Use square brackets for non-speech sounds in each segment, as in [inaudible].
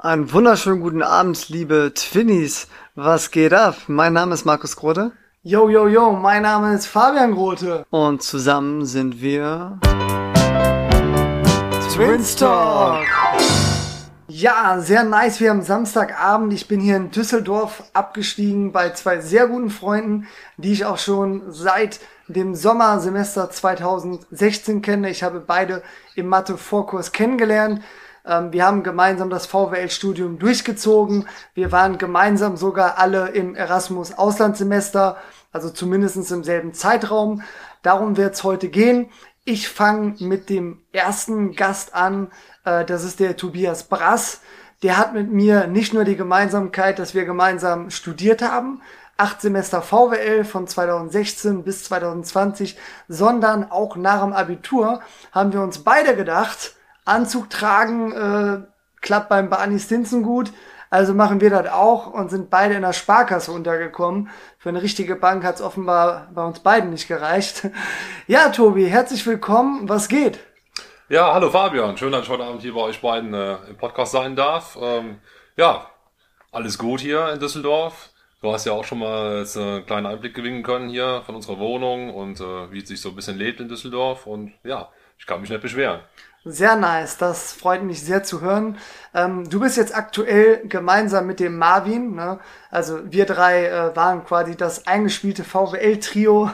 Einen wunderschönen guten Abend, liebe Twinnies. Was geht ab? Mein Name ist Markus Grote. Yo, yo, yo, mein Name ist Fabian Grote. Und zusammen sind wir Twins Talk. Ja, sehr nice. Wir haben Samstagabend. Ich bin hier in Düsseldorf abgestiegen bei zwei sehr guten Freunden, die ich auch schon seit dem Sommersemester 2016 kenne. Ich habe beide im Mathe-Vorkurs kennengelernt. Ähm, wir haben gemeinsam das VWL-Studium durchgezogen. Wir waren gemeinsam sogar alle im Erasmus-Auslandssemester, also zumindest im selben Zeitraum. Darum wird es heute gehen. Ich fange mit dem ersten Gast an. Äh, das ist der Tobias Brass. Der hat mit mir nicht nur die Gemeinsamkeit, dass wir gemeinsam studiert haben, acht Semester VWL von 2016 bis 2020, sondern auch nach dem Abitur haben wir uns beide gedacht, Anzug tragen äh, klappt beim Barney Stinson gut. Also machen wir das auch und sind beide in der Sparkasse untergekommen. Für eine richtige Bank hat es offenbar bei uns beiden nicht gereicht. [laughs] Ja, Tobi, herzlich willkommen. Was geht? Ja, hallo Fabian. Schön, dass ich heute Abend hier bei euch beiden äh, im Podcast sein darf. Ähm, ja, alles gut hier in Düsseldorf. Du hast ja auch schon mal jetzt einen kleinen Einblick gewinnen können hier von unserer Wohnung und äh, wie es sich so ein bisschen lebt in Düsseldorf. Und ja, ich kann mich nicht beschweren. Sehr nice, das freut mich sehr zu hören. Ähm, du bist jetzt aktuell gemeinsam mit dem Marvin, ne? also wir drei äh, waren quasi das eingespielte VWL-Trio.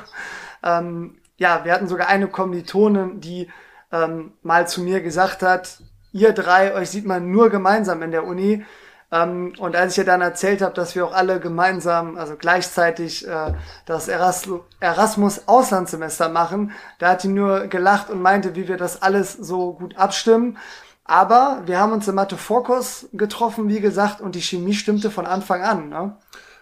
Ähm, ja, wir hatten sogar eine Kommilitonin, die ähm, mal zu mir gesagt hat, ihr drei, euch sieht man nur gemeinsam in der Uni. Ähm, und als ich ihr dann erzählt habe, dass wir auch alle gemeinsam, also gleichzeitig äh, das Erasmus Auslandssemester machen, da hat die nur gelacht und meinte, wie wir das alles so gut abstimmen. Aber wir haben uns im Mathe-Vorkurs getroffen, wie gesagt, und die Chemie stimmte von Anfang an. Ne?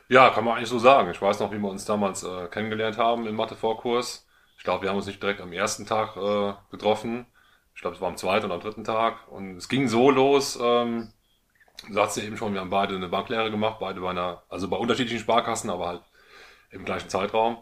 Ja, kann man eigentlich so sagen. Ich weiß noch, wie wir uns damals äh, kennengelernt haben im Mathe-Vorkurs. Ich glaube, wir haben uns nicht direkt am ersten Tag äh, getroffen. Ich glaube, es war am zweiten oder am dritten Tag. Und es ging so los, ähm, Du sagst ja eben schon, wir haben beide eine Banklehre gemacht, beide bei einer, also bei unterschiedlichen Sparkassen, aber halt im gleichen Zeitraum.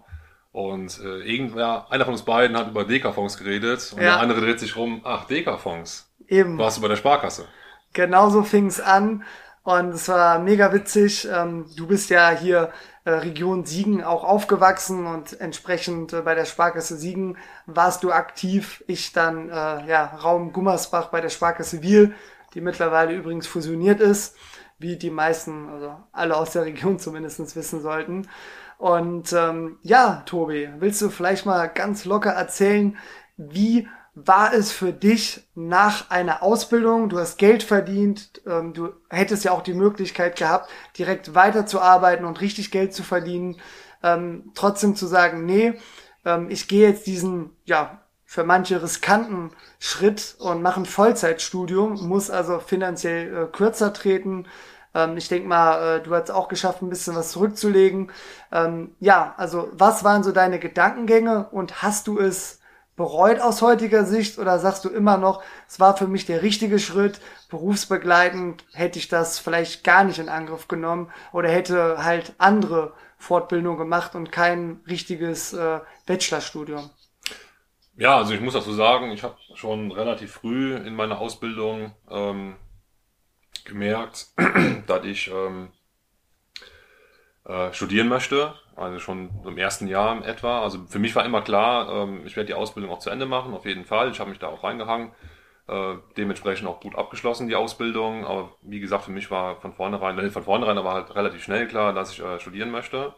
Und äh, irgendwer, einer von uns beiden hat über Deka-Fonds geredet und ja. der andere dreht sich rum, ach, Deka-Fonds. Eben. Warst du bei der Sparkasse? Genau so fing es an und es war mega witzig. Ähm, du bist ja hier äh, Region Siegen auch aufgewachsen und entsprechend äh, bei der Sparkasse Siegen warst du aktiv. Ich dann äh, ja Raum Gummersbach bei der Sparkasse Wiel die mittlerweile übrigens fusioniert ist, wie die meisten, also alle aus der Region zumindest wissen sollten. Und ähm, ja, Tobi, willst du vielleicht mal ganz locker erzählen, wie war es für dich nach einer Ausbildung? Du hast Geld verdient, ähm, du hättest ja auch die Möglichkeit gehabt, direkt weiterzuarbeiten und richtig Geld zu verdienen. Ähm, trotzdem zu sagen, nee, ähm, ich gehe jetzt diesen, ja, für manche riskanten Schritt und mache ein Vollzeitstudium, muss also finanziell äh, kürzer treten. Ähm, ich denke mal, äh, du hast auch geschafft, ein bisschen was zurückzulegen. Ähm, ja, also was waren so deine Gedankengänge und hast du es bereut aus heutiger Sicht oder sagst du immer noch, es war für mich der richtige Schritt, berufsbegleitend hätte ich das vielleicht gar nicht in Angriff genommen oder hätte halt andere Fortbildung gemacht und kein richtiges äh, Bachelorstudium? Ja, also ich muss dazu sagen, ich habe schon relativ früh in meiner Ausbildung ähm, gemerkt, [clears throat] dass ich ähm, äh, studieren möchte. Also schon im ersten Jahr etwa. Also für mich war immer klar, ähm, ich werde die Ausbildung auch zu Ende machen, auf jeden Fall. Ich habe mich da auch reingehangen. Äh, dementsprechend auch gut abgeschlossen, die Ausbildung. Aber wie gesagt, für mich war von vornherein, nicht von vornherein, aber halt relativ schnell klar, dass ich äh, studieren möchte.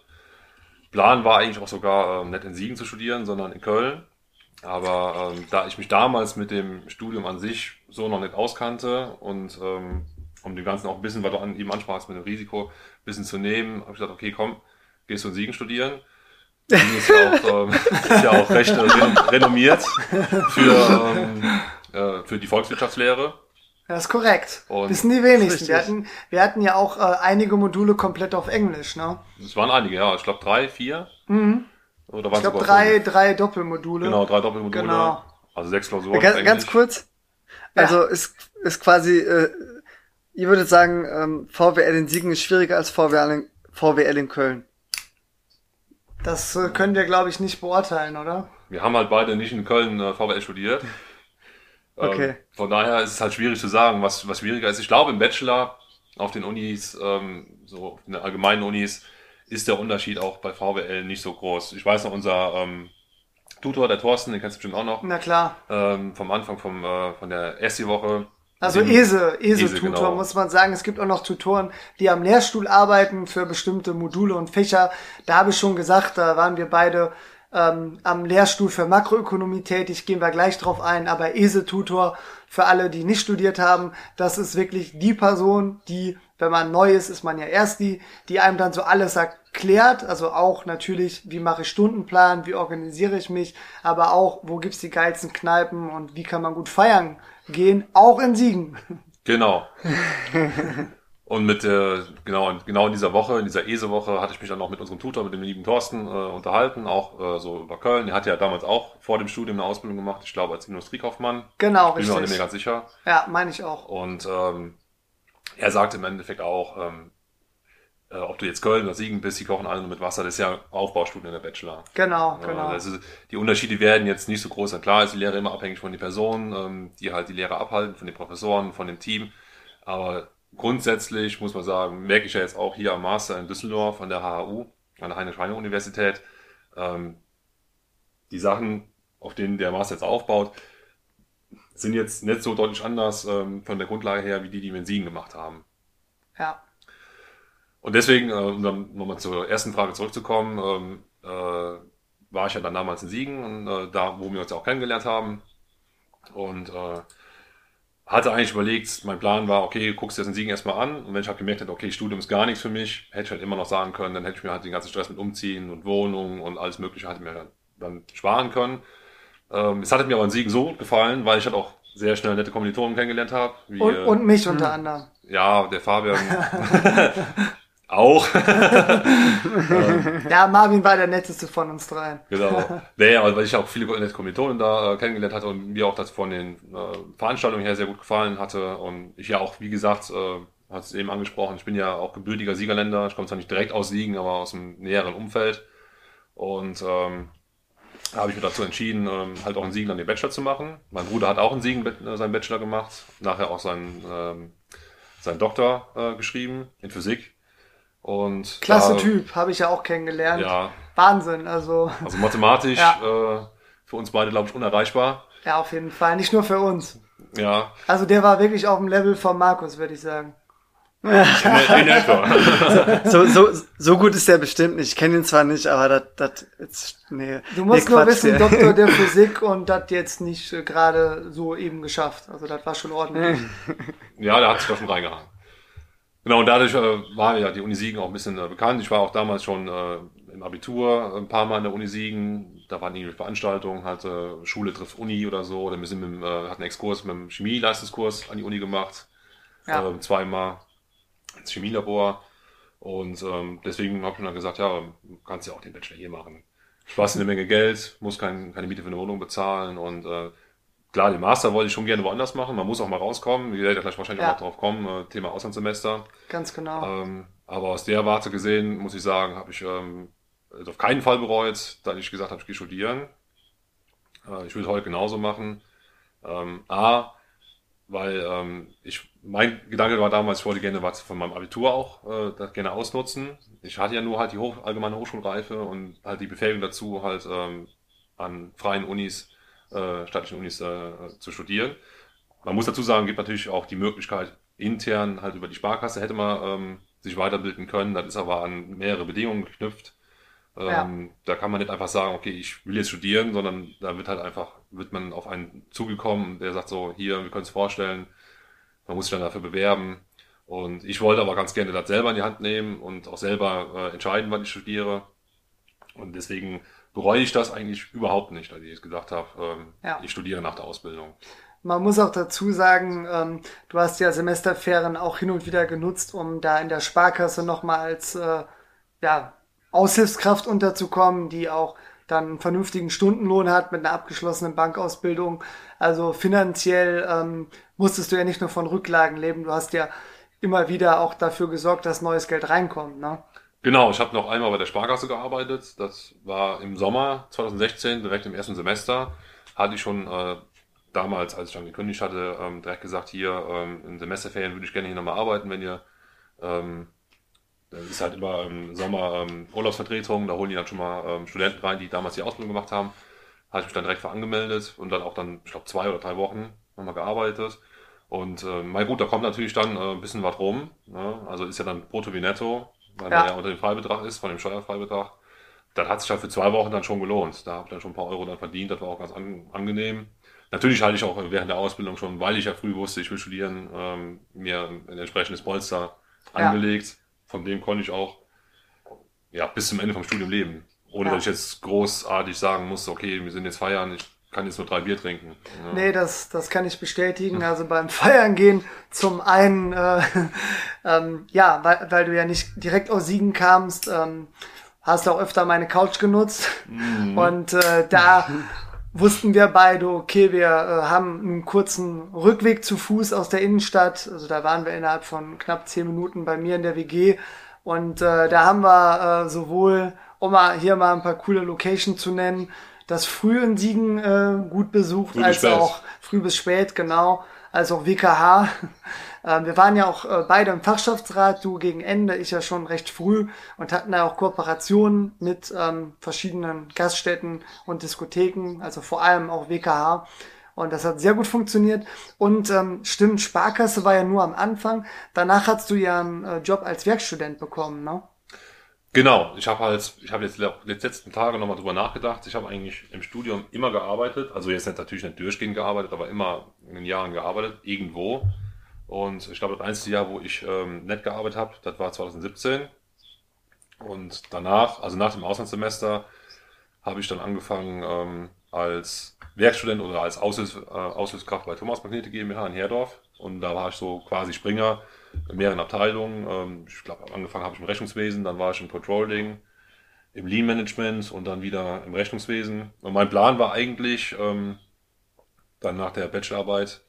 Plan war eigentlich auch sogar äh, nicht in Siegen zu studieren, sondern in Köln. Aber ähm, da ich mich damals mit dem Studium an sich so noch nicht auskannte und ähm, um dem Ganzen auch ein bisschen, weil du an ihm ansprachst, mit dem Risiko ein bisschen zu nehmen, habe ich gesagt, okay, komm, gehst du in Siegen studieren. Siegen ist ja auch, ähm, [laughs] ist ja auch recht äh, renommiert für, ähm, äh, für die Volkswirtschaftslehre. Das ist korrekt. Und Wissen die wenigsten. Wir hatten, wir hatten ja auch äh, einige Module komplett auf Englisch, ne? Es waren einige, ja. Ich glaube drei, vier. Mhm. Oder ich glaube drei, drei Doppelmodule. Genau, drei Doppelmodule. Genau. Also sechs Klausuren. Ganz, ganz kurz. Also ja. ist, ist quasi, äh, ihr würdet sagen, ähm, VWL in Siegen ist schwieriger als VWL in, VWL in Köln. Das äh, können wir, glaube ich, nicht beurteilen, oder? Wir haben halt beide nicht in Köln äh, VWL studiert. [laughs] okay. Ähm, von daher ist es halt schwierig zu sagen, was, was schwieriger ist. Ich glaube, im Bachelor auf den Unis, ähm, so in den allgemeinen Unis, ist der Unterschied auch bei VWL nicht so groß. Ich weiß noch, unser ähm, Tutor, der Thorsten, den kennst du bestimmt auch noch. Na klar. Ähm, vom Anfang vom, äh, von der ESSI-Woche. Also ESE, ESE-Tutor genau. muss man sagen. Es gibt auch noch Tutoren, die am Lehrstuhl arbeiten für bestimmte Module und Fächer. Da habe ich schon gesagt, da waren wir beide ähm, am Lehrstuhl für Makroökonomie tätig, gehen wir gleich drauf ein, aber ESE-Tutor für alle, die nicht studiert haben, das ist wirklich die Person, die, wenn man neu ist, ist man ja erst die, die einem dann so alles erklärt, also auch natürlich, wie mache ich Stundenplan, wie organisiere ich mich, aber auch, wo gibt's die geilsten Kneipen und wie kann man gut feiern gehen, auch in Siegen. Genau. [laughs] Und mit äh, genau, genau in dieser Woche, in dieser ESE-Woche, hatte ich mich dann auch mit unserem Tutor, mit dem lieben Thorsten, äh, unterhalten, auch äh, so über Köln. Der hat ja damals auch vor dem Studium eine Ausbildung gemacht, ich glaube als Industriekaufmann. Genau, Bin richtig. mir auch nicht mehr ganz sicher. Ja, meine ich auch. Und ähm, er sagte im Endeffekt auch, ähm, äh, ob du jetzt Köln oder Siegen bist, die kochen alle nur mit Wasser, das ist ja Aufbaustudien in der Bachelor. Genau, genau. Also die Unterschiede werden jetzt nicht so groß. Klar ist die Lehre immer abhängig von den Personen, ähm, die halt die Lehre abhalten, von den Professoren, von dem Team. Aber grundsätzlich muss man sagen, merke ich ja jetzt auch hier am Master in Düsseldorf an der HHU, an der Heinrich-Heine-Universität, ähm, die Sachen, auf denen der Master jetzt aufbaut, sind jetzt nicht so deutlich anders ähm, von der Grundlage her, wie die, die wir in Siegen gemacht haben. Ja. Und deswegen, äh, um dann nochmal zur ersten Frage zurückzukommen, ähm, äh, war ich ja dann damals in Siegen, und, äh, da, wo wir uns ja auch kennengelernt haben. Und äh, hatte eigentlich überlegt, mein Plan war, okay, guckst dir das in Siegen erstmal an. Und wenn ich halt gemerkt hätte, okay, Studium ist gar nichts für mich, hätte ich halt immer noch sagen können, dann hätte ich mir halt den ganzen Stress mit Umziehen und Wohnung und alles Mögliche halt mir dann, dann sparen können. Ähm, es hatte mir aber in Siegen so gut gefallen, weil ich halt auch sehr schnell nette Kommilitonen kennengelernt habe. Wie, und, äh, und mich unter anderem. Ja, der Fabian [laughs] [laughs] auch. [laughs] Ja, Marvin war der netteste von uns dreien. Genau. Nee, aber weil ich auch viele nette Kommilitonen da äh, kennengelernt hatte und mir auch das von den äh, Veranstaltungen her sehr gut gefallen hatte. Und ich ja auch, wie gesagt, äh, hat es eben angesprochen, ich bin ja auch gebürtiger Siegerländer. Ich komme zwar nicht direkt aus Siegen, aber aus dem näheren Umfeld. Und ähm, habe ich mich dazu entschieden, ähm, halt auch in Siegen dann den Bachelor zu machen. Mein Bruder hat auch in Siegen äh, seinen Bachelor gemacht, nachher auch seinen, ähm, seinen Doktor äh, geschrieben in Physik. Und Klasse da, Typ, habe ich ja auch kennengelernt. Ja, Wahnsinn, also also mathematisch Ja. äh, für uns beide, glaube ich, unerreichbar. ja, auf jeden Fall. Nicht nur für uns. Ja, Also der war wirklich auf dem Level von Markus, würde ich sagen. [laughs] in, in etwa. So, so, so gut ist der bestimmt nicht. Ich kenne ihn zwar nicht, aber das, das, jetzt, nee. Du musst nee, nur Quatsch, wissen, [laughs] Doktor der Physik und das jetzt nicht äh, gerade so eben geschafft. Also das war schon ordentlich. [laughs] Ja, der hat sich da schon reingehangen. Genau, und dadurch äh, war ja die Uni Siegen auch ein bisschen äh, bekannt. Ich war auch damals schon äh, im Abitur ein paar Mal an der Uni Siegen. Da waren irgendwie Veranstaltungen, halt äh, Schule trifft Uni oder so. Oder wir sind mit, dem, äh, hatten einen Exkurs mit dem Chemieleistungskurs an die Uni gemacht. Ja. Ähm, zweimal ins Chemielabor. Und ähm, deswegen habe ich dann gesagt, ja, du kannst ja auch den Bachelor hier machen. Dir eine Menge Geld, musst kein, keine Miete für eine Wohnung bezahlen und äh, klar, den Master wollte ich schon gerne woanders machen. Man muss auch mal rauskommen. Wir werden ja gleich wahrscheinlich Ja. auch noch drauf kommen, äh, Thema Auslandssemester. Ganz genau. Ähm, aber aus der Warte gesehen, muss ich sagen, habe ich ähm, auf keinen Fall bereut, da ich gesagt habe, ich gehe studieren. Äh, ich will es heute genauso machen. Ähm, A, weil ähm, ich mein Gedanke war damals, ich wollte gerne was von meinem Abitur auch äh, das gerne ausnutzen. Ich hatte ja nur halt die Hoch allgemeine Hochschulreife und halt die Befähigung dazu, halt ähm, an freien Unis, äh, staatlichen Unis äh, zu studieren. Man muss dazu sagen, gibt natürlich auch die Möglichkeit, intern halt über die Sparkasse hätte man ähm, sich weiterbilden können. Das ist aber an mehrere Bedingungen geknüpft. Ähm, Da kann man nicht einfach sagen, okay, ich will jetzt studieren, sondern da wird halt einfach, wird man auf einen zugekommen, der sagt so, hier, wir können es vorstellen, man muss sich dann dafür bewerben. Und ich wollte aber ganz gerne das selber in die Hand nehmen und auch selber äh, entscheiden, wann ich studiere. Und deswegen bereue ich das eigentlich überhaupt nicht, dass ich jetzt gesagt habe, ähm, Ja. ich studiere nach der Ausbildung. Man muss auch dazu sagen, ähm, du hast ja Semesterferien auch hin und wieder genutzt, um da in der Sparkasse nochmal als äh, ja, Aushilfskraft unterzukommen, die auch dann einen vernünftigen Stundenlohn hat mit einer abgeschlossenen Bankausbildung. Also finanziell ähm, musstest du ja nicht nur von Rücklagen leben, du hast ja immer wieder auch dafür gesorgt, dass neues Geld reinkommt. Ne? Genau, ich habe noch einmal bei der Sparkasse gearbeitet. Das war im Sommer 2016, direkt im ersten Semester. Hatte ich schon äh, damals, als ich dann gekündigt hatte, ähm, direkt gesagt, hier ähm, in Semesterferien würde ich gerne hier nochmal arbeiten, wenn ihr Ähm, das ist halt immer im Sommer ähm, Urlaubsvertretung, da holen die dann schon mal ähm, Studenten rein, die damals die Ausbildung gemacht haben. Habe ich mich dann direkt für angemeldet und dann auch dann, ich glaube, zwei oder drei Wochen nochmal gearbeitet. Und äh, mein gut, da kommt natürlich dann äh, ein bisschen was rum. Ne? Also ist ja dann brutto wie netto, weil ja. man ja unter dem Freibetrag ist, von dem Steuerfreibetrag. Das hat sich halt für zwei Wochen dann schon gelohnt. Da habe ich dann schon ein paar Euro dann verdient, das war auch ganz an, angenehm. Natürlich halte ich auch während der Ausbildung schon, weil ich ja früh wusste, ich will studieren, ähm, mir ein entsprechendes Polster ja. angelegt. Von dem konnte ich auch ja, bis zum Ende vom Studium leben. Ohne ja. dass ich jetzt großartig sagen musste, okay, wir sind jetzt feiern, ich kann jetzt nur drei Bier trinken. Ja. Nee, das, das kann ich bestätigen. [laughs] Also beim Feiern gehen zum einen, äh, [laughs] ähm, ja, weil, weil du ja nicht direkt aus Siegen kamst, ähm, hast du auch öfter meine Couch genutzt. Mhm. Und äh, da [laughs] wussten wir beide, okay, wir äh, haben einen kurzen Rückweg zu Fuß aus der Innenstadt. Also da waren wir innerhalb von knapp zehn Minuten bei mir in der WG. Und äh, da haben wir äh, sowohl, um mal hier mal ein paar coole Locations zu nennen, das früh in Siegen äh, gut besucht, früh als auch früh bis spät, genau, als auch WKH. Ähm, wir waren ja auch äh, beide im Fachschaftsrat, du gegen Ende, ich ja schon recht früh und hatten da auch Kooperationen mit ähm, verschiedenen Gaststätten und Diskotheken, also vor allem auch WKH. Und das hat sehr gut funktioniert. Und ähm, stimmt, Sparkasse war ja nur am Anfang. Danach hast du ja einen äh, Job als Werkstudent bekommen, ne? Genau, ich habe halt, ich habe jetzt die letzten Tage nochmal drüber nachgedacht. Ich habe eigentlich im Studium immer gearbeitet, also jetzt nicht, natürlich nicht durchgehend gearbeitet, aber immer in den Jahren gearbeitet, irgendwo. Und ich glaube, das einzige Jahr, wo ich ähm, nicht gearbeitet habe, das war 2017. Und danach, also nach dem Auslandssemester, habe ich dann angefangen ähm, als Werkstudent oder als Aushilfs, äh, Aushilfskraft bei Thomas Magnete GmbH in Herdorf. Und da war ich so quasi Springer in mehreren Abteilungen. Ähm, ich glaube, angefangen habe ich im Rechnungswesen, dann war ich im Controlling, im Lean Management und dann wieder im Rechnungswesen. Und mein Plan war eigentlich, ähm, dann nach der Bachelorarbeit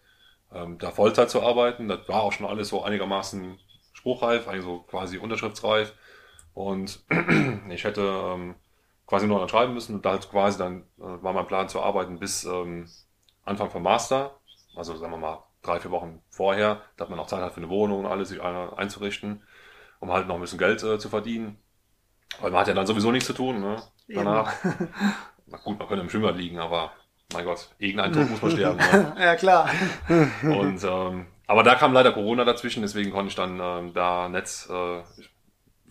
ähm, da Vollzeit zu arbeiten. Das war auch schon alles so einigermaßen spruchreif, eigentlich so quasi unterschriftsreif. Und [clears throat] ich hätte quasi nur noch schreiben müssen und da halt quasi dann äh, war mein Plan zu arbeiten bis Anfang vom Master. Also sagen wir mal drei, vier Wochen vorher, dass man auch Zeit hat für eine Wohnung und alles sich einzurichten, um halt noch ein bisschen Geld äh, zu verdienen. Weil man hat ja dann sowieso nichts zu tun, ne? Danach. [laughs] Na gut, man könnte im Schwimmbad liegen, aber mein Gott, irgendein Tod muss man sterben. Ne? [laughs] ja, klar. Und, ähm, aber da kam leider Corona dazwischen, deswegen konnte ich dann ähm, da Netz, äh, ich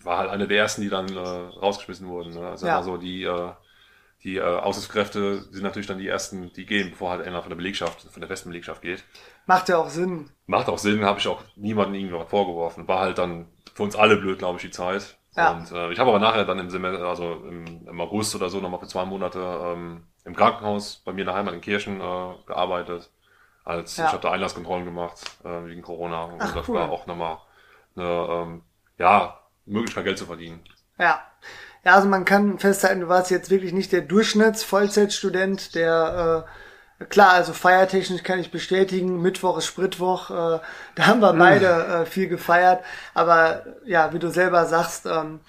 war halt einer der ersten, die dann äh, rausgeschmissen wurden. Ne? Also ja. so die, äh, die äh, Aussicitskräfte sind natürlich dann die ersten, die gehen, bevor halt einer von der Belegschaft, von der festen Belegschaft geht. Macht ja auch Sinn. Macht auch Sinn, habe ich auch niemandem irgendwas vorgeworfen. War halt dann für uns alle blöd, glaube ich, die Zeit. Ja. Und äh, ich habe aber nachher dann im Semester, also im, im August oder so nochmal für zwei Monate ähm, im Krankenhaus bei mir in der Heimat in Kirchen äh, gearbeitet. Als ja. ich habe da Einlasskontrollen gemacht äh, wegen Corona und Ach, das cool. war auch nochmal eine ähm, ja, Möglichkeit Geld zu verdienen. Ja. Ja, also man kann festhalten, du warst jetzt wirklich nicht der Durchschnitts-Vollzeitstudent, der äh, klar, also feiertechnisch kann ich bestätigen, Mittwoch ist Spritwoch, äh, da haben wir beide äh, viel gefeiert, aber ja, wie du selber sagst, ähm,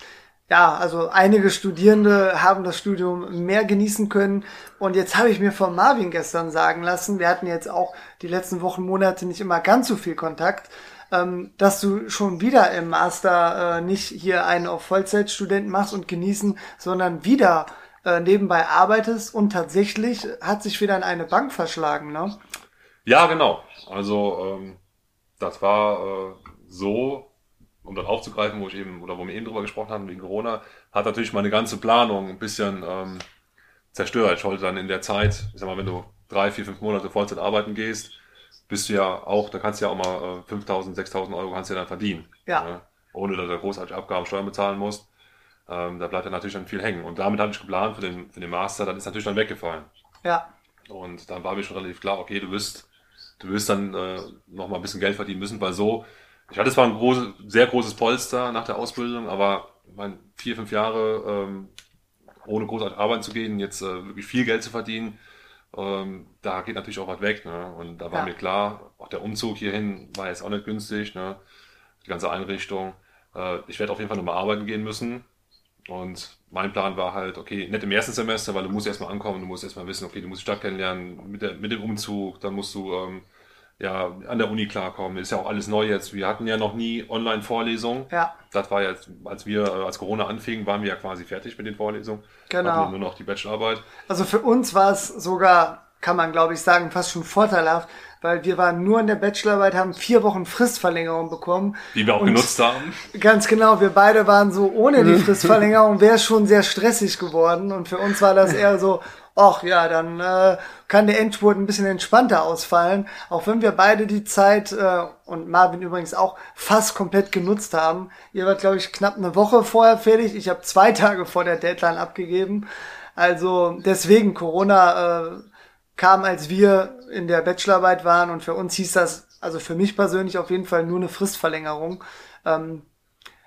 ja, also einige Studierende haben das Studium mehr genießen können. Und jetzt habe ich mir von Marvin gestern sagen lassen, wir hatten jetzt auch die letzten Wochen, Monate nicht immer ganz so viel Kontakt, ähm, dass du schon wieder im Master äh, nicht hier einen auf Vollzeitstudenten machst und genießen, sondern wieder äh, nebenbei arbeitest und tatsächlich hat sich wieder in eine Bank verschlagen, ne? Ja, genau. Also ähm, das war äh, so, um das aufzugreifen, wo ich eben, oder wo wir eben drüber gesprochen haben, wegen Corona, hat natürlich meine ganze Planung ein bisschen ähm, zerstört. Ich wollte dann in der Zeit, ich sag mal, wenn du drei, vier, fünf Monate Vollzeit arbeiten gehst, bist du ja auch, da kannst du ja auch mal äh, 5.000, 6.000 Euro kannst du ja dann verdienen. Ja. Ne? Ohne dass du großartig Abgaben, Steuern bezahlen musst. Ähm, da bleibt ja natürlich dann viel hängen. Und damit hatte ich geplant für den, für den Master, dann ist natürlich dann weggefallen. Ja. Und dann war mir schon relativ klar, okay, du wirst, du wirst dann äh, noch mal ein bisschen Geld verdienen müssen, weil so, ich hatte zwar ein großes, sehr großes Polster nach der Ausbildung, aber mein vier, fünf Jahre ähm, ohne großartig arbeiten zu gehen, jetzt äh, wirklich viel Geld zu verdienen, ähm, da geht natürlich auch was weg. Ne? Und da war ja. mir klar, auch der Umzug hierhin war jetzt auch nicht günstig, ne? die ganze Einrichtung. Äh, ich werde auf jeden Fall nochmal arbeiten gehen müssen. Und mein Plan war halt, okay, nicht im ersten Semester, weil du musst erstmal ankommen, du musst erstmal wissen, okay, du musst die Stadt kennenlernen, mit, der, mit dem Umzug, dann musst du ähm, ja, an der Uni klarkommen. Ist ja auch alles neu jetzt. Wir hatten ja noch nie Online-Vorlesungen. Ja. Das war jetzt, als wir, äh, als Corona anfing, waren wir ja quasi fertig mit den Vorlesungen. Genau. Hatten nur noch die Bachelorarbeit. Also für uns war es sogar, kann man glaube ich sagen, fast schon vorteilhaft, weil wir waren nur in der Bachelorarbeit, haben vier Wochen Fristverlängerung bekommen. Die wir auch genutzt haben. Ganz genau, wir beide waren so, ohne die Fristverlängerung wäre es schon sehr stressig geworden. Und für uns war das eher so, ach ja, dann äh, kann der Endspurt ein bisschen entspannter ausfallen. Auch wenn wir beide die Zeit äh, und Marvin übrigens auch fast komplett genutzt haben. Ihr wart, glaube ich, knapp eine Woche vorher fertig. Ich habe zwei Tage vor der Deadline abgegeben. Also deswegen Corona äh, kam, als wir in der Bachelorarbeit waren und für uns hieß das, also für mich persönlich auf jeden Fall nur eine Fristverlängerung. Ähm,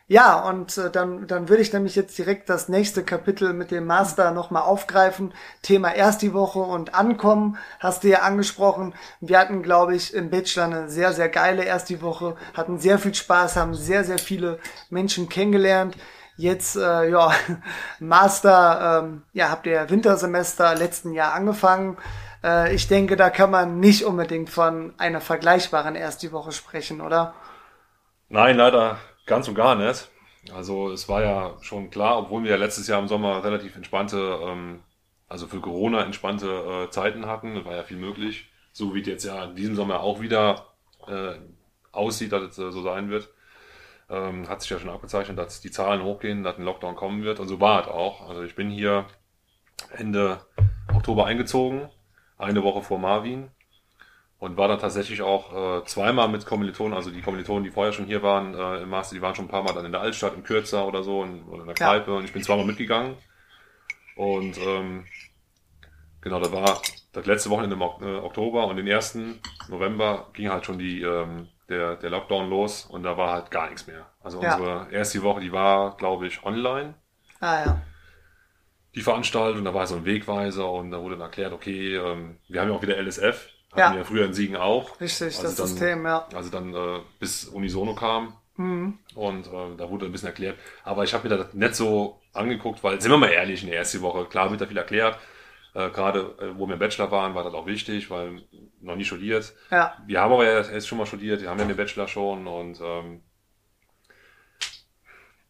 ja, und äh, dann, dann würde ich nämlich jetzt direkt das nächste Kapitel mit dem Master nochmal aufgreifen. Thema erst die Woche und Ankommen hast du ja angesprochen. Wir hatten, glaube ich, im Bachelor eine sehr, sehr geile erst die Woche, hatten sehr viel Spaß, haben sehr, sehr viele Menschen kennengelernt. Jetzt, äh, ja, [laughs] Master, ähm, ja, habt ihr Wintersemester letzten Jahr angefangen. Äh, ich denke, da kann man nicht unbedingt von einer vergleichbaren erst die Woche sprechen, oder? Nein, leider ganz und gar nicht. Also es war ja schon klar, obwohl wir ja letztes Jahr im Sommer relativ entspannte, ähm, also für Corona entspannte äh, Zeiten hatten, war ja viel möglich, so wie es jetzt ja in diesem Sommer auch wieder äh, aussieht, dass es äh, so sein wird. Ähm, hat sich ja schon abgezeichnet, dass die Zahlen hochgehen, dass ein Lockdown kommen wird und so war es auch. Also ich bin hier Ende Oktober eingezogen, eine Woche vor Marvin und war dann tatsächlich auch äh, zweimal mit Kommilitonen, also die Kommilitonen, die vorher schon hier waren äh, im Master, die waren schon ein paar Mal dann in der Altstadt, im Kürzer oder so in, oder in der Ja. Kneipe und ich bin zweimal mitgegangen und ähm, genau, das war das letzte Wochenende im äh, Oktober und den ersten November ging halt schon die ähm, der, der Lockdown los und da war halt gar nichts mehr. Also Ja. unsere erste Woche, die war, glaube ich, online Ah ja. Die Veranstaltung, da war so ein Wegweiser und da wurde dann erklärt, okay, ähm, wir haben ja auch wieder LSF, hatten Ja. wir ja früher in Siegen auch. Richtig, Also das dann- System, ja. Also dann äh, bis Unisono kam Mhm. und äh, da wurde ein bisschen erklärt. Aber ich habe mir das nicht so angeguckt, weil, sind wir mal ehrlich, in der ersten Woche, klar wird da viel erklärt. Äh, Gerade äh, wo wir im Bachelor waren, war das auch wichtig, weil noch nie studiert. Ja, Wir haben aber ja jetzt schon mal studiert, wir haben ja den Bachelor schon und ähm,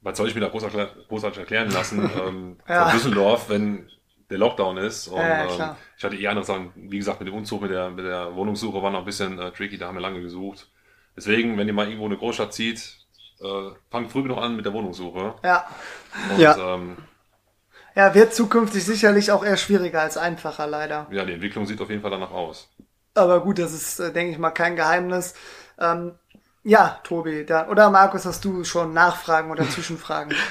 was soll ich mir da großartig, erklären lassen [laughs] ähm, Ja. von Düsseldorf, wenn der Lockdown ist. Und, Ja, ja, ähm, ich hatte eher andere Sachen, wie gesagt, mit dem Umzug, mit der, mit der Wohnungssuche war noch ein bisschen äh, tricky, da haben wir lange gesucht. Deswegen, wenn ihr mal irgendwo in eine Großstadt zieht, äh, fangt früh genug an mit der Wohnungssuche. ja. Und Ja. ähm, Ja, wird zukünftig sicherlich auch eher schwieriger als einfacher, leider. ja, die Entwicklung sieht auf jeden Fall danach aus. Aber gut, das ist, äh, denke ich mal, kein Geheimnis. Ähm, ja, Tobi, da, oder Markus, hast du schon Nachfragen oder Zwischenfragen? [laughs]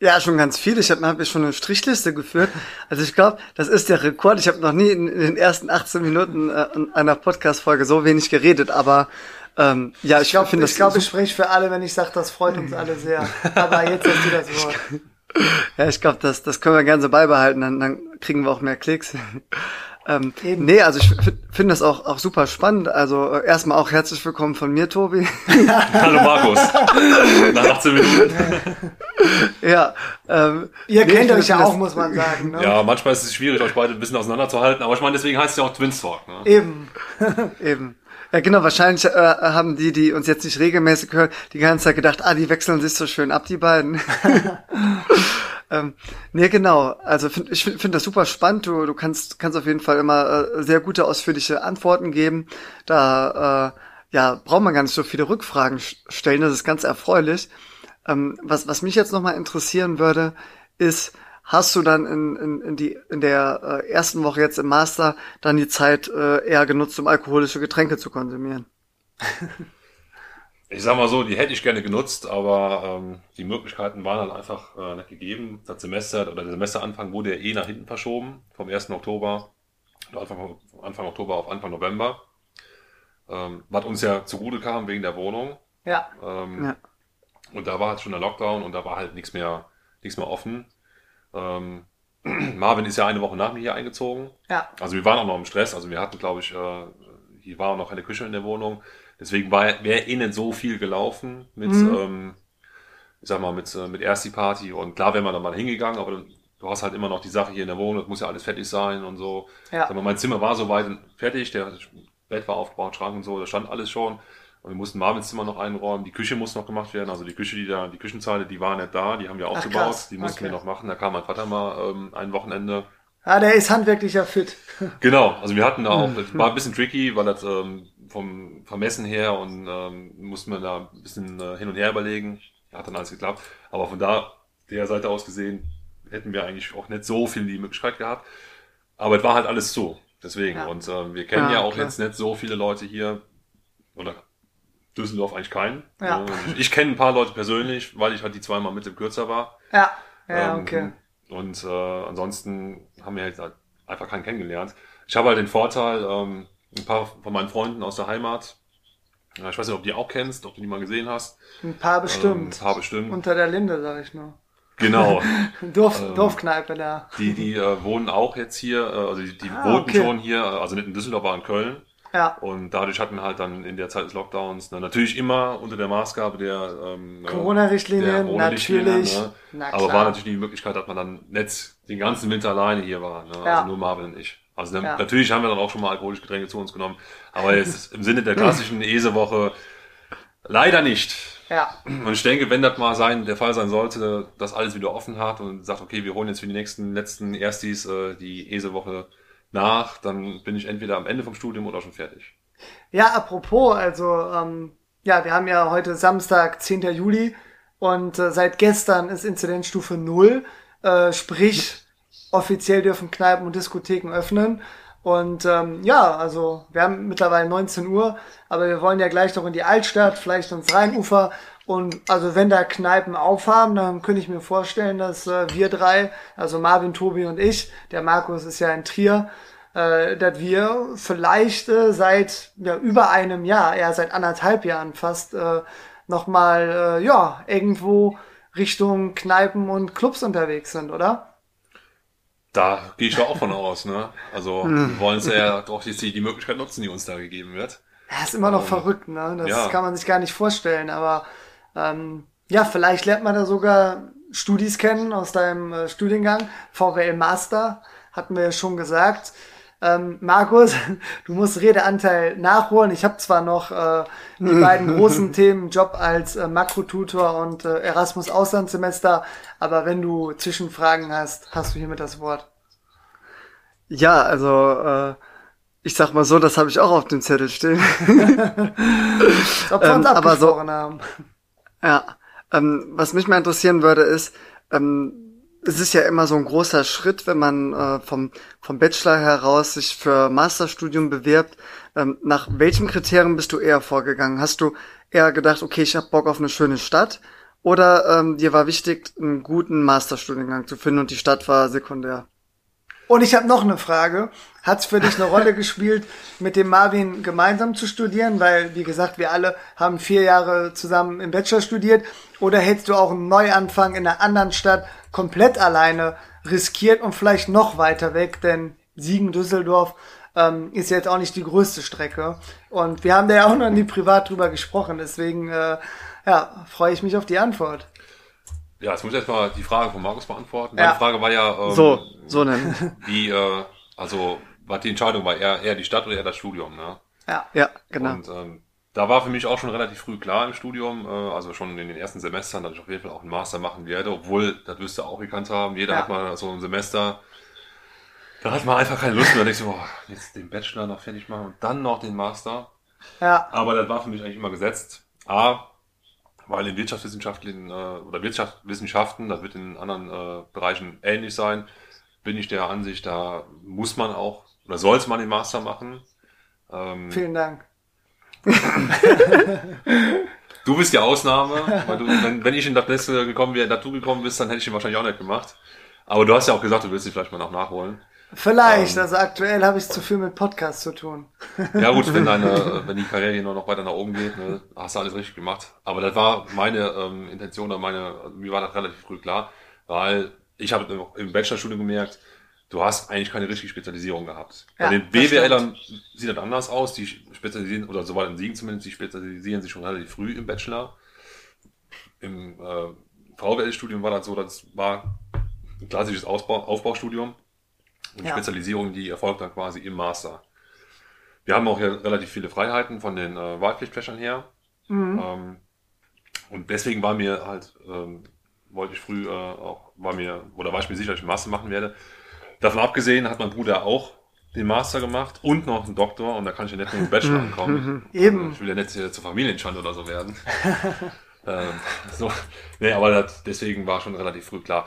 Ja, schon ganz viel. Ich habe hab schon eine Strichliste geführt. Also ich glaube, das ist der Rekord. Ich habe noch nie in, in den ersten 18 Minuten äh, in einer Podcast-Folge so wenig geredet, aber ähm, ja, ich, Ich glaube, finde das ich, glaub, ich spreche für alle, wenn ich sage, das freut uns alle sehr. Aber jetzt hast du das Wort. [laughs] Ja, ich glaube, das, das können wir gerne so beibehalten, dann, dann kriegen wir auch mehr Klicks. Ähm, Eben. nee, also ich finde das auch, auch super spannend. Also äh, erstmal auch herzlich willkommen von mir, Tobi. [laughs] Hallo Markus. Nach 18 Minuten. [laughs] ja, ähm, Ihr nee, kennt euch ja auch, muss man sagen. Ne? Ja, manchmal ist es schwierig, euch beide ein bisschen auseinanderzuhalten, aber ich meine, deswegen heißt es ja auch Twins Talk. Ne? Eben. [laughs] Eben. Ja, genau, wahrscheinlich äh, haben die, die uns jetzt nicht regelmäßig hören, die ganze Zeit gedacht, ah, die wechseln sich so schön ab, die beiden. Ähm, nee, genau. Also find, ich finde find das super spannend. Du, du kannst, kannst auf jeden Fall immer äh, sehr gute, ausführliche Antworten geben. Da äh, ja, braucht man gar nicht so viele Rückfragen stellen. Das ist ganz erfreulich. Ähm, was, was mich jetzt nochmal interessieren würde, ist, hast du dann in, in, in, die, in der äh, ersten Woche jetzt im Master dann die Zeit äh, eher genutzt, um alkoholische Getränke zu konsumieren? [laughs] Ich sag mal so, die hätte ich gerne genutzt, aber ähm, die Möglichkeiten waren halt einfach äh, nicht gegeben. Das Semester oder der Semesteranfang wurde ja eh nach hinten verschoben, vom 1. Oktober, Anfang, Anfang Oktober auf Anfang November. Ähm, was uns ja zugute kam wegen der Wohnung. Ja. Ähm, Ja. Und da war halt schon der Lockdown und da war halt nichts mehr, nichts mehr offen. Ähm, [clears throat] Marvin ist ja eine Woche nach mir hier eingezogen. Ja. Also wir waren auch noch im Stress. Also wir hatten, glaube ich, äh, hier war auch noch eine Küche in der Wohnung. Deswegen war wäre eh nicht so viel gelaufen mit, Mhm. ähm, ich sag mal, mit, äh, mit Ersti Party. Und klar wäre man dann mal hingegangen, aber dann, du hast halt immer noch die Sache hier in der Wohnung, das muss ja alles fertig sein und so. Ja. Sag mal, mein Zimmer war soweit fertig, der Bett war aufgebaut, Schrank und so, da stand alles schon. Und wir mussten Marvins Zimmer noch einräumen, die Küche muss noch gemacht werden, also die Küche, die da, die Küchenzeile, die war nicht da, die haben wir Ach, aufgebaut, krass. die mussten Okay. wir noch machen. Da kam mein Vater mal ähm, ein Wochenende. Ah, der ist handwerklich ja fit. Genau, also wir hatten da auch, [laughs] war ein bisschen tricky, weil das ähm, vom Vermessen her und ähm, mussten wir da ein bisschen äh, hin und her überlegen. Hat dann alles geklappt. Aber von da, der Seite aus gesehen, hätten wir eigentlich auch nicht so viel die Möglichkeit gehabt. Aber es war halt alles so. Deswegen. Ja. Und ähm, wir kennen Ja, ja, auch klar. jetzt nicht so viele Leute hier. Oder Düsseldorf eigentlich keinen. Ja. Ich, ich kenne ein paar Leute persönlich, weil ich halt die zweimal mit dem Kürzer war. Ja, ja, Ähm, okay. Und äh, ansonsten haben wir halt einfach keinen kennengelernt. Ich habe halt den Vorteil, ähm, ein paar von meinen Freunden aus der Heimat, ja, ich weiß nicht, ob du die auch kennst, ob du die mal gesehen hast. Ein paar Ähm, bestimmt. ein paar bestimmt. Unter der Linde, sag ich nur. Genau. [laughs] Dorf, Ähm, Dorfkneipe da. Die, die äh, wohnen auch jetzt hier, äh, also die, die Ah, wohnten okay. schon hier, äh, also nicht in Düsseldorf, aber in Köln. Ja. Und dadurch hatten wir halt dann in der Zeit des Lockdowns ne, natürlich immer unter der Maßgabe der ähm, äh, Corona-Richtlinien, Corona-Richtlinien, natürlich. Ne? Na Aber war natürlich die Möglichkeit, dass man dann nicht den ganzen Winter alleine hier war. Ne? Ja. Also nur Marvin und ich. Also dann, Ja. natürlich haben wir dann auch schon mal alkoholische Getränke zu uns genommen. Aber jetzt [laughs] im Sinne der klassischen Esewoche leider nicht. Ja. Und ich denke, wenn das mal sein, der Fall sein sollte, dass alles wieder offen hat und sagt, okay, wir holen jetzt für die nächsten letzten Erstis äh, die Esewoche nach, dann bin ich entweder am Ende vom Studium oder schon fertig. Ja, apropos, also, ähm, ja, wir haben ja heute Samstag, 10. Juli und äh, seit gestern ist Inzidenzstufe 0, äh, sprich, offiziell dürfen Kneipen und Diskotheken öffnen. Und ähm, ja, also wir haben mittlerweile 19 Uhr, aber wir wollen ja gleich noch in die Altstadt, vielleicht ins Rheinufer. Und also wenn da Kneipen aufhaben, dann könnte ich mir vorstellen, dass äh, wir drei, also Marvin, Tobi und ich, der Markus ist ja in Trier, äh, dass wir vielleicht äh, seit ja, über einem Jahr, eher seit anderthalb Jahren fast, äh, nochmal, äh, ja, irgendwo Richtung Kneipen und Clubs unterwegs sind, oder? Da gehe ich ja auch von aus, ne? Also wir wollen es ja doch jetzt die, die Möglichkeit nutzen, die uns da gegeben wird. Ja, ist immer noch Ähm, verrückt, ne? Das ja. kann man sich gar nicht vorstellen, aber ähm, ja, vielleicht lernt man da sogar Studis kennen aus deinem äh, Studiengang. VWL Master, hatten wir ja schon gesagt. Ähm, Markus, [laughs] du musst Redeanteil nachholen. Ich habe zwar noch äh, die [laughs] beiden großen Themen, Job als äh, Makrotutor und äh, Erasmus Auslandssemester, aber wenn du Zwischenfragen hast, hast du hiermit das Wort. Ja, also äh, ich sag mal so, das habe ich auch auf dem Zettel stehen. Ob wir [laughs] Ähm, uns aber so- haben. Ja, ähm, was mich mal interessieren würde, ist, ähm, es ist ja immer so ein großer Schritt, wenn man äh, vom, vom Bachelor heraus sich für Masterstudium bewirbt. Ähm, nach welchem Kriterium bist du eher vorgegangen? Hast du eher gedacht, okay, ich habe Bock auf eine schöne Stadt? Oder ähm, dir war wichtig, einen guten Masterstudiengang zu finden und die Stadt war sekundär? Und ich habe noch eine Frage. Hat es für dich eine Rolle [laughs] gespielt, mit dem Marvin gemeinsam zu studieren? Weil, wie gesagt, wir alle haben vier Jahre zusammen im Bachelor studiert. Oder hättest du auch einen Neuanfang in einer anderen Stadt komplett alleine riskiert und vielleicht noch weiter weg? Denn Siegen, Düsseldorf ähm, ist jetzt auch nicht die größte Strecke. Und wir haben da ja auch noch nie privat drüber gesprochen. Deswegen äh, ja, freue ich mich auf die Antwort. Ja, jetzt muss ich erstmal die Frage von Markus beantworten. Ja. Meine Frage war ja, ähm, So, so nennen. [laughs] wie, äh, also, was die Entscheidung war, eher, eher die Stadt oder eher das Studium, ne? Ja. Ja, genau. Und ähm, da war für mich auch schon relativ früh klar im Studium, äh, also schon in den ersten Semestern, dass ich auf jeden Fall auch einen Master machen werde, obwohl, das wirst du auch gekannt haben, jeder Ja. hat mal so ein Semester, da hat man einfach keine Lust mehr, da denkst du, boah, jetzt den Bachelor noch fertig machen und dann noch den Master. Ja, Aber das war für mich eigentlich immer gesetzt. A, weil in Wirtschaftswissenschaften äh, oder Wirtschaftswissenschaften, das wird in anderen äh, Bereichen ähnlich sein, bin ich der Ansicht, da muss man auch oder sollte man den Master machen. Ähm, vielen Dank. [laughs] du bist die Ausnahme, weil du, wenn, wenn ich in das Letzte gekommen wäre, dazu gekommen bist, dann hätte ich den wahrscheinlich auch nicht gemacht. Aber du hast ja auch gesagt, du willst ihn vielleicht mal noch nachholen. Vielleicht, Ähm. also aktuell habe ich zu viel mit Podcasts zu tun. Ja gut, wenn [laughs] deine, wenn die Karriere hier noch weiter nach oben geht, ne, hast du alles richtig gemacht. Aber das war meine ähm, Intention, oder meine, mir war das relativ früh klar, weil ich habe im Bachelorstudium gemerkt, du hast eigentlich keine richtige Spezialisierung gehabt. Ja, Bei den BWLern sieht das anders aus, die spezialisieren, oder soweit in Siegen zumindest, die spezialisieren sich schon relativ früh im Bachelor. Im äh, VWL-Studium war das so, das war ein klassisches Ausbau, Aufbaustudium. Und die Ja. Spezialisierung, die erfolgt dann quasi im Master. wir haben auch hier relativ viele Freiheiten von den äh, Wahlpflichtfächern her. Mhm. Ähm, und deswegen war mir halt, ähm, wollte ich früh äh, auch, war mir, oder war ich mir sicher, dass ich Master machen werde. Davon abgesehen hat mein Bruder auch den Master gemacht und noch einen Doktor und da kann ich ja nicht nur einen Bachelor ankommen. Eben. Ich will ja nicht zur Familienschande oder so werden. [laughs] ähm, so. Nee, aber das, deswegen war schon relativ früh klar.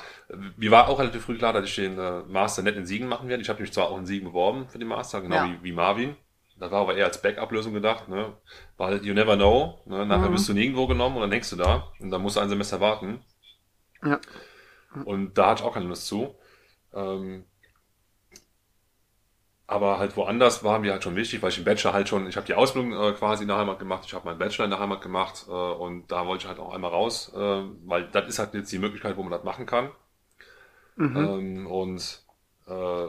Mir war auch relativ früh klar, dass ich den äh, Master nicht in Siegen machen werde. Ich habe mich zwar auch in Siegen beworben für den Master, genau Ja. wie, wie Marvin. Das war aber eher als Backup-Lösung gedacht, ne? Weil you never know, ne? Nachher Mhm. bist du nirgendwo genommen und dann hängst du da und dann musst du ein Semester warten. Ja. Und da hatte ich auch keine Lust zu. Ähm, aber halt woanders war mir halt schon wichtig, weil ich im Bachelor halt schon, ich habe die Ausbildung äh, quasi in der Heimat gemacht, ich habe meinen Bachelor in der Heimat gemacht äh, und da wollte ich halt auch einmal raus, äh, weil das ist halt jetzt die Möglichkeit, wo man das machen kann. Ähm, und äh,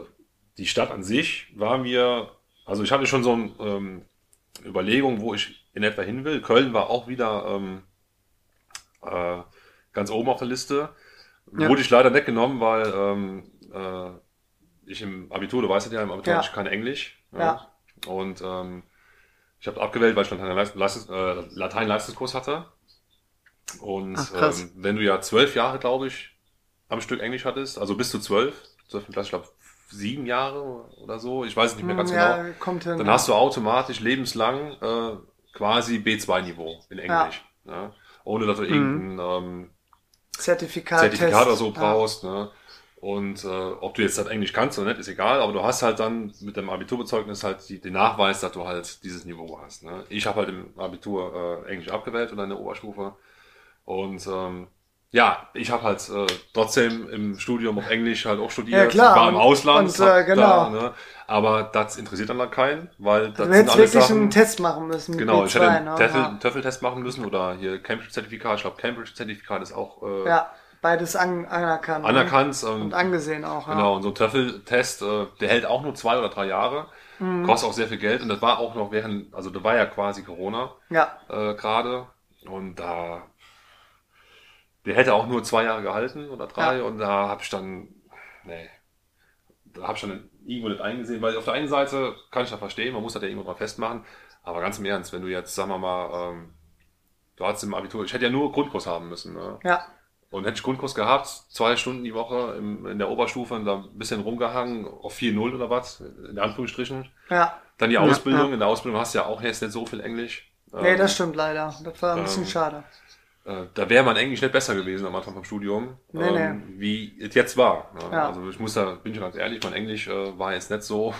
die Stadt an sich war mir, also ich hatte schon so eine ähm, Überlegung, wo ich in etwa hin will. Köln war auch wieder ähm, äh, ganz oben auf der Liste. Ja. Wurde ich leider nicht genommen, weil ähm, äh, ich im Abitur, du weißt ja, im Abitur Ja. hatte ich kein Englisch. Ja. Und ähm, ich habe abgewählt, weil ich Latein- Leistungs- äh, Latein-Leistungskurs hatte. Und Ach, ähm, wenn du ja zwölf Jahre, glaube ich, am Stück Englisch hattest, also bis zu zwölf, zwölf Klasse, ich glaube sieben Jahre oder so, ich weiß es nicht mehr ganz Hm, ja, genau, hin. dann hast du automatisch lebenslang äh, quasi B2-Niveau in Englisch. Ne? Ohne dass du irgendein ähm, Zertifikat, Zertifikat oder so Ja. brauchst. Ne? Und äh, ob du jetzt halt Englisch kannst oder nicht, ist egal, aber du hast halt dann mit dem Abiturbezeugnis halt die, den Nachweis, dass du halt dieses Niveau hast. Ne? Ich habe halt im Abitur äh, Englisch abgewählt in der Oberstufe. Und ähm, ja, ich habe halt äh, trotzdem im Studium auf Englisch halt auch studiert. Ja, klar. War im Und- Ausland. und, äh, genau. Da, ne? Aber das interessiert dann halt keinen, weil das Du sind hättest wirklich Sachen, einen Test machen müssen. Genau, B2, ich hätte einen ne? Ja. Töffeltest machen müssen oder hier Cambridge-Zertifikat. Ich glaube, Cambridge-Zertifikat ist auch äh, ja, beides an, anerkannt. ne? anerkannt. ähm, Und angesehen auch. Ja. Genau, und so ein Töffeltest, äh, der hält auch nur zwei oder drei Jahre, Mhm. kostet auch sehr viel Geld und das war auch noch während, also da war ja quasi Corona Ja, äh, gerade und da, der hätte auch nur zwei Jahre gehalten oder drei Ja. und da habe ich dann, nee, da habe ich dann irgendwo nicht eingesehen, weil auf der einen Seite kann ich das verstehen, man muss das ja irgendwo mal festmachen, aber ganz im Ernst, wenn du jetzt, sagen wir mal, ähm, du hattest im Abitur, ich hätte ja nur Grundkurs haben müssen, ne? ja, Und hätte ich Grundkurs gehabt, zwei Stunden die Woche im, in der Oberstufe und da ein bisschen rumgehangen, auf 4-0 oder was, in Anführungsstrichen. ja. Dann die Ja, Ausbildung, ja. in der Ausbildung hast du ja auch jetzt nicht so viel Englisch. Nee, Ähm, das stimmt leider. Das war ein bisschen ähm, schade. äh, da wäre mein Englisch nicht besser gewesen am Anfang vom Studium, Nee, ähm, wie es jetzt war. Ne? Ja. Also ich muss da, bin schon ganz ehrlich, mein Englisch äh, war jetzt nicht so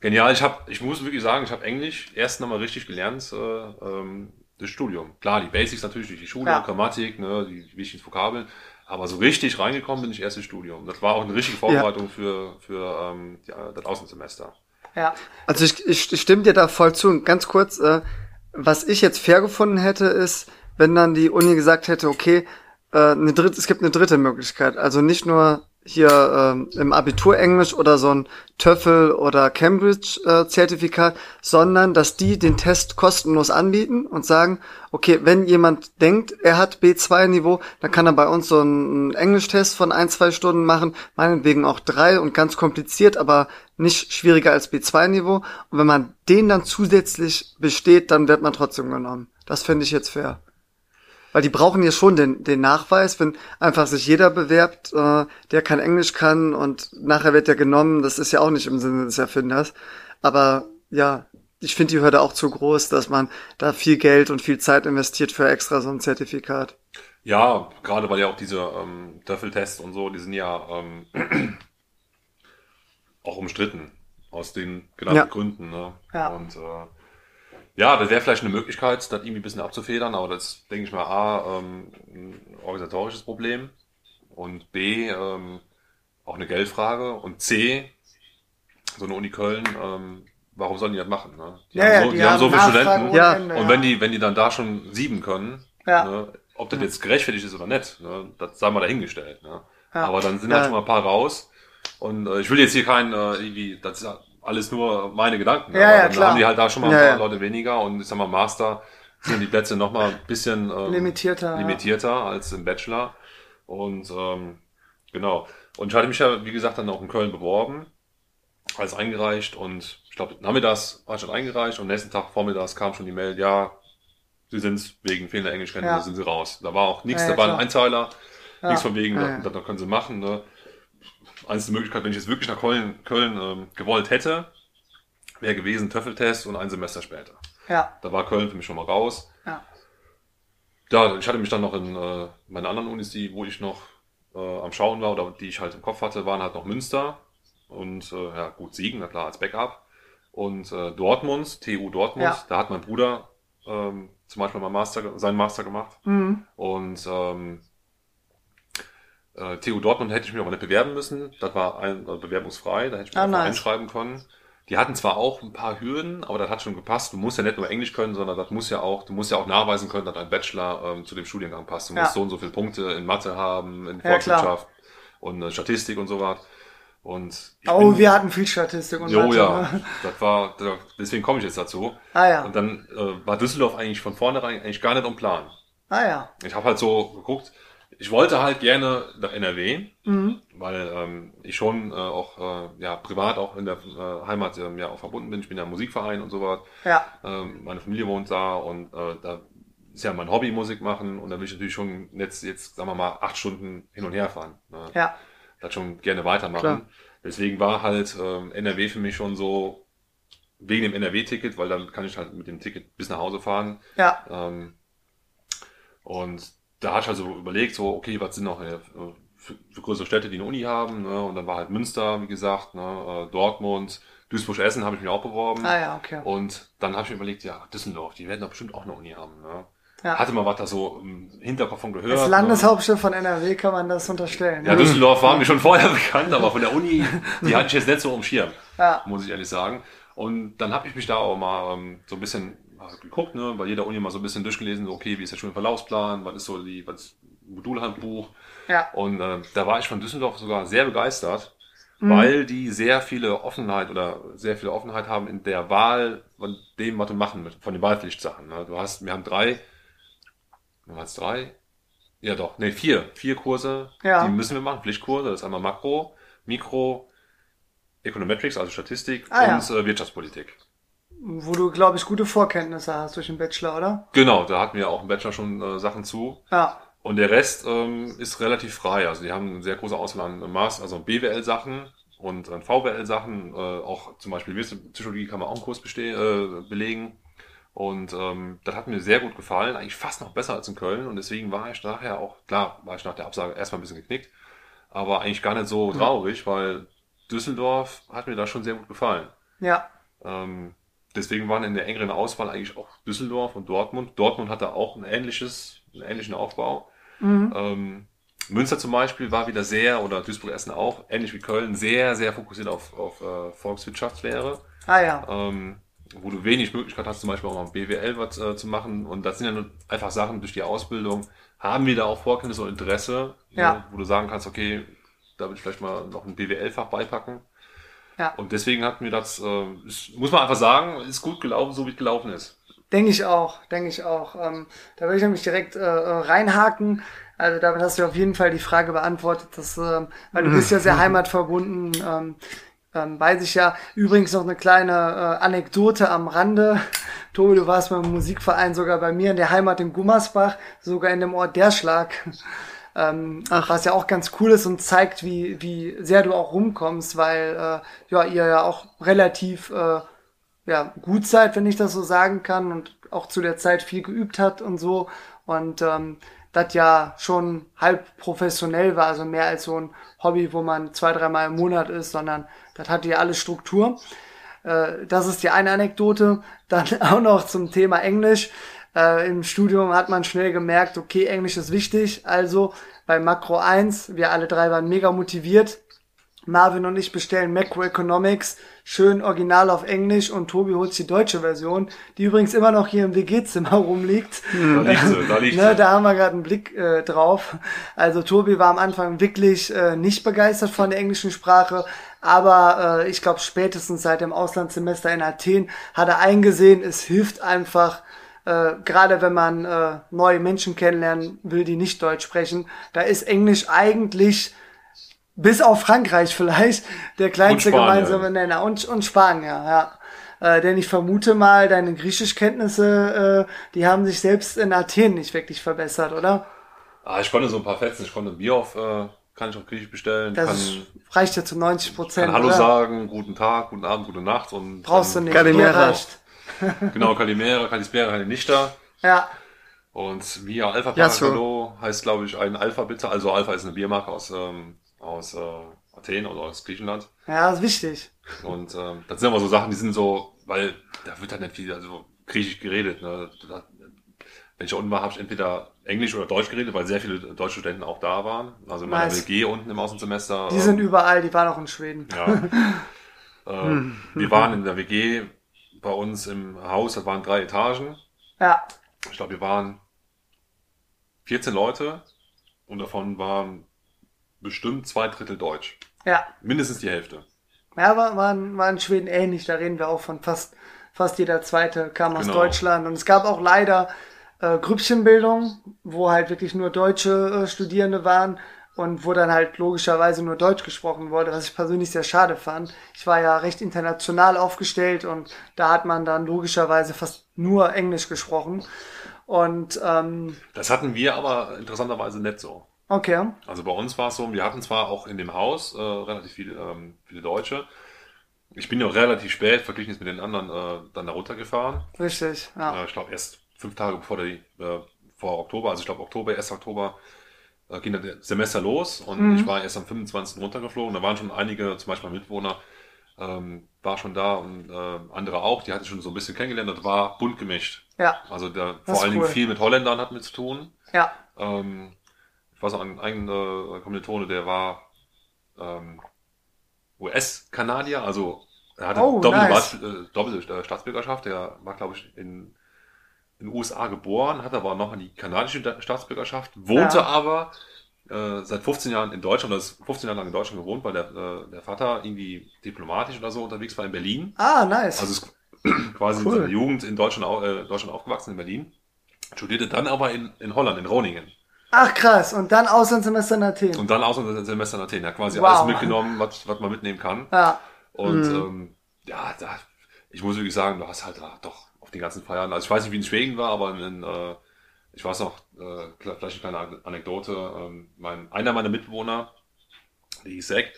genial. Ich habe, ich muss wirklich sagen, ich habe Englisch erst nochmal richtig gelernt, äh, ähm, das Studium. Klar, die Basics natürlich durch die Schule, Ja. Grammatik, ne, die wichtigen Vokabeln. Aber so richtig reingekommen bin ich erst im Studium. Das war auch eine richtige Vorbereitung für, für ähm, ja, das Außensemester. Ja, Also ich, ich, ich stimme dir da voll zu. Und Ganz kurz, äh, was ich jetzt fair gefunden hätte, ist, wenn dann die Uni gesagt hätte, okay, äh, eine dritte, es gibt eine dritte Möglichkeit. Also nicht nur hier ähm, im Abitur Englisch oder so ein TOEFL oder Cambridge-Zertifikat, sondern dass die den Test kostenlos anbieten und sagen, okay, wenn jemand denkt, er hat B2-Niveau, dann kann er bei uns so einen Englischtest von ein, zwei Stunden machen, meinetwegen auch drei und ganz kompliziert, aber nicht schwieriger als B2-Niveau. Und wenn man den dann zusätzlich besteht, dann wird man trotzdem genommen. Das finde ich jetzt fair. Weil die brauchen ja schon den, den Nachweis, wenn einfach sich jeder bewerbt, äh, der kein Englisch kann und nachher wird er genommen, das ist ja auch nicht im Sinne des Erfinders. Aber ja, ich finde die Hürde auch zu groß, dass man da viel Geld und viel Zeit investiert für extra so ein Zertifikat. Ja, gerade weil ja auch diese ähm, Töffeltests und so, die sind ja ähm, [clears throat] auch umstritten aus den genannten Ja. Gründen. Ne? Ja. Und äh, ja, das wäre vielleicht eine Möglichkeit, das irgendwie ein bisschen abzufedern, aber das denke ich mal A, ähm, ein organisatorisches Problem und B, ähm, auch eine Geldfrage und C, so eine Uni Köln, ähm, warum sollen die das machen? Ne? Die ja, haben so, die haben so viele Studenten. Ja. Ende, Und wenn die, wenn die dann da schon sieben können, Ja. ne, ob das jetzt gerechtfertigt ist oder nicht, ne, das sei mal dahingestellt. Ne. Ja. Aber dann sind Ja. halt schon mal ein paar raus. Und äh, ich will jetzt hier keinen, äh, irgendwie, das ist alles nur meine Gedanken. Ja, aber ja, dann klar. haben die halt da schon mal ein paar. Leute weniger und ich sag mal, Master sind die Plätze noch mal ein bisschen ähm, Limitierter, limitierter als im Bachelor. Und ähm, genau. Und ich hatte mich ja, wie gesagt, dann auch in Köln beworben. alles eingereicht und ich glaube, nachmittags war schon eingereicht und nächsten Tag vormittags kam schon die Mail, ja, sie sind's wegen fehlender Englischkenntnisse, Ja. sind sie raus. Da war auch nichts, Ja, ja, da war ein Ja. nichts von wegen, Ja, das, das können sie machen. Ne? Einzige Möglichkeit, wenn ich jetzt wirklich nach Köln, Köln ähm, gewollt hätte, wäre gewesen Töffeltest und ein Semester später. Ja, Da war Köln für mich schon mal raus. ja. Ja, ich hatte mich dann noch in äh, meinen anderen Unis, die, wo ich noch äh, am Schauen war oder die ich halt im Kopf hatte, waren halt noch Münster und äh, ja gut, Siegen, na klar, als Backup. Und äh, Dortmund, TU Dortmund, Ja. da hat mein Bruder ähm, zum Beispiel mal Master, seinen Master gemacht. Mhm. Und ähm, äh, TU Dortmund hätte ich mich aber nicht bewerben müssen. Das war ein, äh, bewerbungsfrei, da hätte ich mich Ah, einfach nice. einschreiben können. Die hatten zwar auch ein paar Hürden, aber das hat schon gepasst. Du musst ja nicht nur Englisch können, sondern das muss ja auch, du musst ja auch nachweisen können, dass dein Bachelor ähm, zu dem Studiengang passt. Du Ja. musst so und so viele Punkte in Mathe haben, in Ja. Volkswirtschaft und äh, Statistik und so was. Und Oh, bin- wir hatten viel Statistik und Jo, Mathe, ja, ne? das war, deswegen komme ich jetzt dazu. Ah ja, Und dann äh, war Düsseldorf eigentlich von vornherein eigentlich gar nicht am Plan. ah ja. Ich habe halt so geguckt, ich wollte halt gerne nach NRW, Mhm. weil ähm, ich schon äh, auch äh, ja privat auch in der äh, Heimat ähm, ja auch verbunden bin. Ich bin ja im Musikverein und so was. Ja, Ähm, meine Familie wohnt da und äh, da ist ja mein Hobby Musik machen und da will ich natürlich schon jetzt, jetzt sagen wir mal, acht Stunden hin und her fahren. Ne? ja, Das schon gerne weitermachen. Klar. Deswegen war halt ähm, NRW für mich schon so wegen dem NRW-Ticket, weil dann kann ich halt mit dem Ticket bis nach Hause fahren. ja, Ähm, und da hatte ich also überlegt, so, okay, was sind noch äh, für, für größere Städte, die eine Uni haben, ne? Und dann war halt Münster, wie gesagt, ne? äh, Dortmund, Duisburg-Essen habe ich mich auch beworben. ah ja, okay. Und dann habe ich mir überlegt, ja, Düsseldorf, die werden doch bestimmt auch eine Uni haben. Ne? Ja. Hatte mal was da so im Hinterkopf von gehört. Als ne? Landeshauptstadt von NRW kann man das unterstellen. Ja? Düsseldorf war mir schon vorher [laughs] bekannt, aber von der Uni, die hatte ich jetzt nicht so im Schirm, Ja. muss ich ehrlich sagen. Und dann habe ich mich da auch mal ähm, so ein bisschen mal geguckt, ne, bei jeder Uni mal so ein bisschen durchgelesen, so, okay, wie ist der Schulverlaufsplan, was ist so die, was ist Modulhandbuch. Ja, Und äh, da war ich von Düsseldorf sogar sehr begeistert, Mhm. weil die sehr viele Offenheit oder sehr viele Offenheit haben in der Wahl von dem, was du machen möchtest, von den Wahlpflichtsachen. Ne? Du hast, wir haben drei, waren es drei? Ja doch, nee, vier, vier Kurse, Ja. die müssen wir machen, Pflichtkurse, das ist einmal Makro, Mikro, Econometrics, also Statistik Ah, ja. und äh, Wirtschaftspolitik. Wo du, glaube ich, gute Vorkenntnisse hast durch den Bachelor, oder? Genau, da hatten wir auch im Bachelor schon äh, Sachen zu. Ja, Und der Rest ähm, ist relativ frei. Also die haben eine sehr große Auswahl an Maß, also BWL-Sachen und an VWL-Sachen. Äh, auch zum Beispiel Psychologie kann man auch einen Kurs äh, belegen. Und ähm, das hat mir sehr gut gefallen, eigentlich fast noch besser als in Köln. Und deswegen war ich nachher auch, klar, war ich nach der Absage erstmal ein bisschen geknickt, aber eigentlich gar nicht so traurig, weil Düsseldorf hat mir da schon sehr gut gefallen. ja, Ähm, deswegen waren in der engeren Auswahl eigentlich auch Düsseldorf und Dortmund. Dortmund hatte auch ein ähnliches, einen ähnlichen Aufbau. mhm. Ähm, Münster zum Beispiel war wieder sehr, oder Duisburg-Essen auch, ähnlich wie Köln, sehr, sehr fokussiert auf, auf äh, Volkswirtschaftslehre, ah ja, ähm, wo du wenig Möglichkeit hast, zum Beispiel auch mal BWL was äh, zu machen. Und das sind ja nur einfach Sachen durch die Ausbildung. Haben wir da auch Vorkenntnisse und Interesse, Ja. ne, wo du sagen kannst, okay, da will ich vielleicht mal noch ein BWL-Fach beipacken. Ja. Und deswegen hat mir das, äh, ist, muss man einfach sagen, ist gut gelaufen, so wie es gelaufen ist. denke ich auch, denke ich auch. Ähm, da würde ich nämlich direkt äh, äh, reinhaken. Also damit hast du auf jeden Fall die Frage beantwortet, dass, ähm, weil du bist ja sehr [laughs] heimatverbunden. Ähm, ähm, weiß ich ja. Übrigens noch eine kleine äh, Anekdote am Rande. Tobi, du warst beim Musikverein sogar bei mir in der Heimat in Gummersbach, sogar in dem Ort Derschlag. Ähm, was ja auch ganz cool ist und zeigt, wie, wie sehr du auch rumkommst, weil äh, ja, ihr ja auch relativ äh, ja, gut seid, wenn ich das so sagen kann, und auch zu der Zeit viel geübt hat und so. Und ähm, das ja schon halb professionell war, also mehr als so ein Hobby, wo man zwei, dreimal im Monat ist, sondern das hatte ja alles Struktur. Äh, das ist die eine Anekdote. Dann [laughs] auch noch zum Thema Englisch. Äh, Im Studium hat man schnell gemerkt, okay, Englisch ist wichtig. Also bei Makro 1, wir alle drei waren mega motiviert. Marvin und ich bestellen Macroeconomics, schön original auf Englisch und Tobi holt die deutsche Version, die übrigens immer noch hier im WG-Zimmer [laughs] rumliegt. Da liegt sie, da liegt Ne, da haben wir gerade einen Blick äh, drauf. Also Tobi war am Anfang wirklich äh, nicht begeistert von der englischen Sprache, aber äh, ich glaube spätestens seit dem Auslandssemester in Athen hat er eingesehen, es hilft einfach, äh, gerade wenn man äh, neue Menschen kennenlernen will, die nicht Deutsch sprechen, da ist Englisch eigentlich Bis auf Frankreich vielleicht, der kleinste gemeinsame Nenner. Und, und Spanien, ja. Äh, denn ich vermute mal, deine Griechischkenntnisse, äh, die haben sich selbst in Athen nicht wirklich verbessert, oder? Ah, ich konnte so ein paar Fetzen. Ich konnte ein Bier auf, äh, kann ich auf Griechisch bestellen. Das kann, reicht ja zu 90 Prozent. kann Hallo oder? sagen, guten Tag, guten Abend, gute Nacht. Und Brauchst du nicht. Kalimera. Dir reicht. [laughs] Genau, Kalimera, Kalispera, Kalinicta. Ja, Und Via Alpha Ja. Paracalo heißt, glaube ich, ein Alpha bitte. Also Alpha ist eine Biermarke aus, ähm, aus äh, Athen oder aus Griechenland. ja, ist wichtig. Und ähm, das sind aber so Sachen, die sind so, weil da wird halt nicht viel, also griechisch geredet. Ne? Da, wenn ich unten war, habe ich entweder Englisch oder Deutsch geredet, weil sehr viele deutsche Studenten auch da waren. Also in meiner Nice. WG unten im Außensemester. Die ähm, sind überall, die waren auch in Schweden. Ja. [laughs] äh, wir waren in der WG bei uns im Haus, das waren drei Etagen. Ja, Ich glaube, wir waren 14 Leute und davon waren bestimmt zwei Drittel Deutsch. ja. Mindestens die Hälfte. Ja, war, war, in- war in Schweden ähnlich. Da reden wir auch von fast, fast jeder zweite kam aus Genau. Deutschland. Und es gab auch leider äh, Grüppchenbildung, wo halt wirklich nur deutsche äh, Studierende waren und wo dann halt logischerweise nur Deutsch gesprochen wurde, was ich persönlich sehr schade fand. Ich war ja recht international aufgestellt und da hat man dann logischerweise fast nur Englisch gesprochen. Und ähm, Das hatten wir aber interessanterweise nicht so. okay, Also bei uns war es so, wir hatten zwar auch in dem Haus äh, relativ viele, ähm, viele Deutsche. Ich bin ja auch relativ spät, verglichen jetzt mit den anderen, äh, dann da runtergefahren. richtig, ja. Äh, ich glaube erst fünf Tage bevor die, äh, vor Oktober, also ich glaube Oktober, 1. Oktober, äh, ging das Semester los und Mhm. ich war erst am 25. runtergeflogen. Da waren schon einige, zum Beispiel mein Mitwohner, ähm, war schon da und äh, andere auch, die hatte ich schon so ein bisschen kennengelernt. Das war bunt gemischt. Ja, Also da, Das vor allen Dingen cool. viel mit Holländern hat mit zu tun. ja, Ähm, ich weiß noch, ein, ein äh, Kommilitone, der war ähm, US-Kanadier, also er hatte Oh, doppelte, nice. Äh, doppelte äh, Staatsbürgerschaft. Der war, glaube ich, in in den USA geboren, hat aber noch die kanadische Staatsbürgerschaft, wohnte Ja. aber äh, seit 15 Jahren in Deutschland, oder ist 15 Jahre lang in Deutschland gewohnt, weil der, äh, der Vater irgendwie diplomatisch oder so unterwegs war in Berlin. Ah, nice. Also ist [clears throat] quasi Cool. in seiner Jugend in Deutschland, äh, Deutschland aufgewachsen, in Berlin. Studierte dann aber in, in Holland, in Groningen. Ach krass, und dann Auslandssemester in Athen. Und dann Auslandssemester in Athen. Ja, quasi Wow. alles mitgenommen, was, was man mitnehmen kann. Ja, Und Mhm. ähm, ja, da, ich muss wirklich sagen, du hast halt da doch auf den ganzen Feiern, also ich weiß nicht, wie in Schweden war, aber in, äh, ich weiß noch, äh, vielleicht eine kleine Ane- Anekdote, ähm, mein, einer meiner Mitbewohner, der Zack,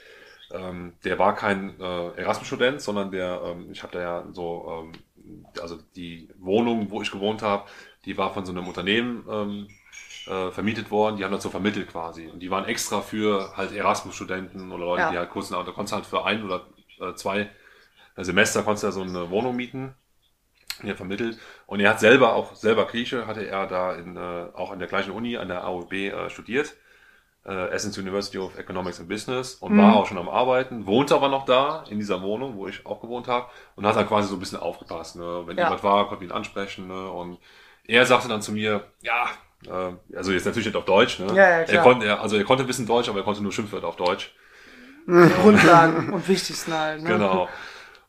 ähm, der war kein äh, Erasmus-Student, sondern der, ähm, ich habe da ja so, ähm, also die Wohnung, wo ich gewohnt habe, die war von so einem Unternehmen ähm, äh, vermietet worden, die haben so vermittelt quasi. Und die waren extra für halt Erasmus-Studenten oder Leute, Ja. die halt kurz nach, da konntest du halt für ein oder äh, zwei Semester konntest du ja so eine Wohnung mieten. Er vermittelt. Und er hat selber, auch selber Grieche, hatte er da in, äh, auch an der gleichen Uni, an der AOB äh, studiert. Äh, Essence University of Economics and Business und Mhm. war auch schon am Arbeiten, wohnte aber noch da, in dieser Wohnung, wo ich auch gewohnt habe und hat dann quasi so ein bisschen aufgepasst. Ne? Wenn Ja. jemand war, konnte ihn ansprechen. Ne? Und er sagte dann zu mir, ja, äh, also jetzt natürlich nicht auf Deutsch, ne? Ja, ja, klar. er konnte, er, also er konnte ein bisschen Deutsch, aber er konnte nur Schimpfwörter auf Deutsch. die Grundlagen und wichtigsten halt. Ne? Genau.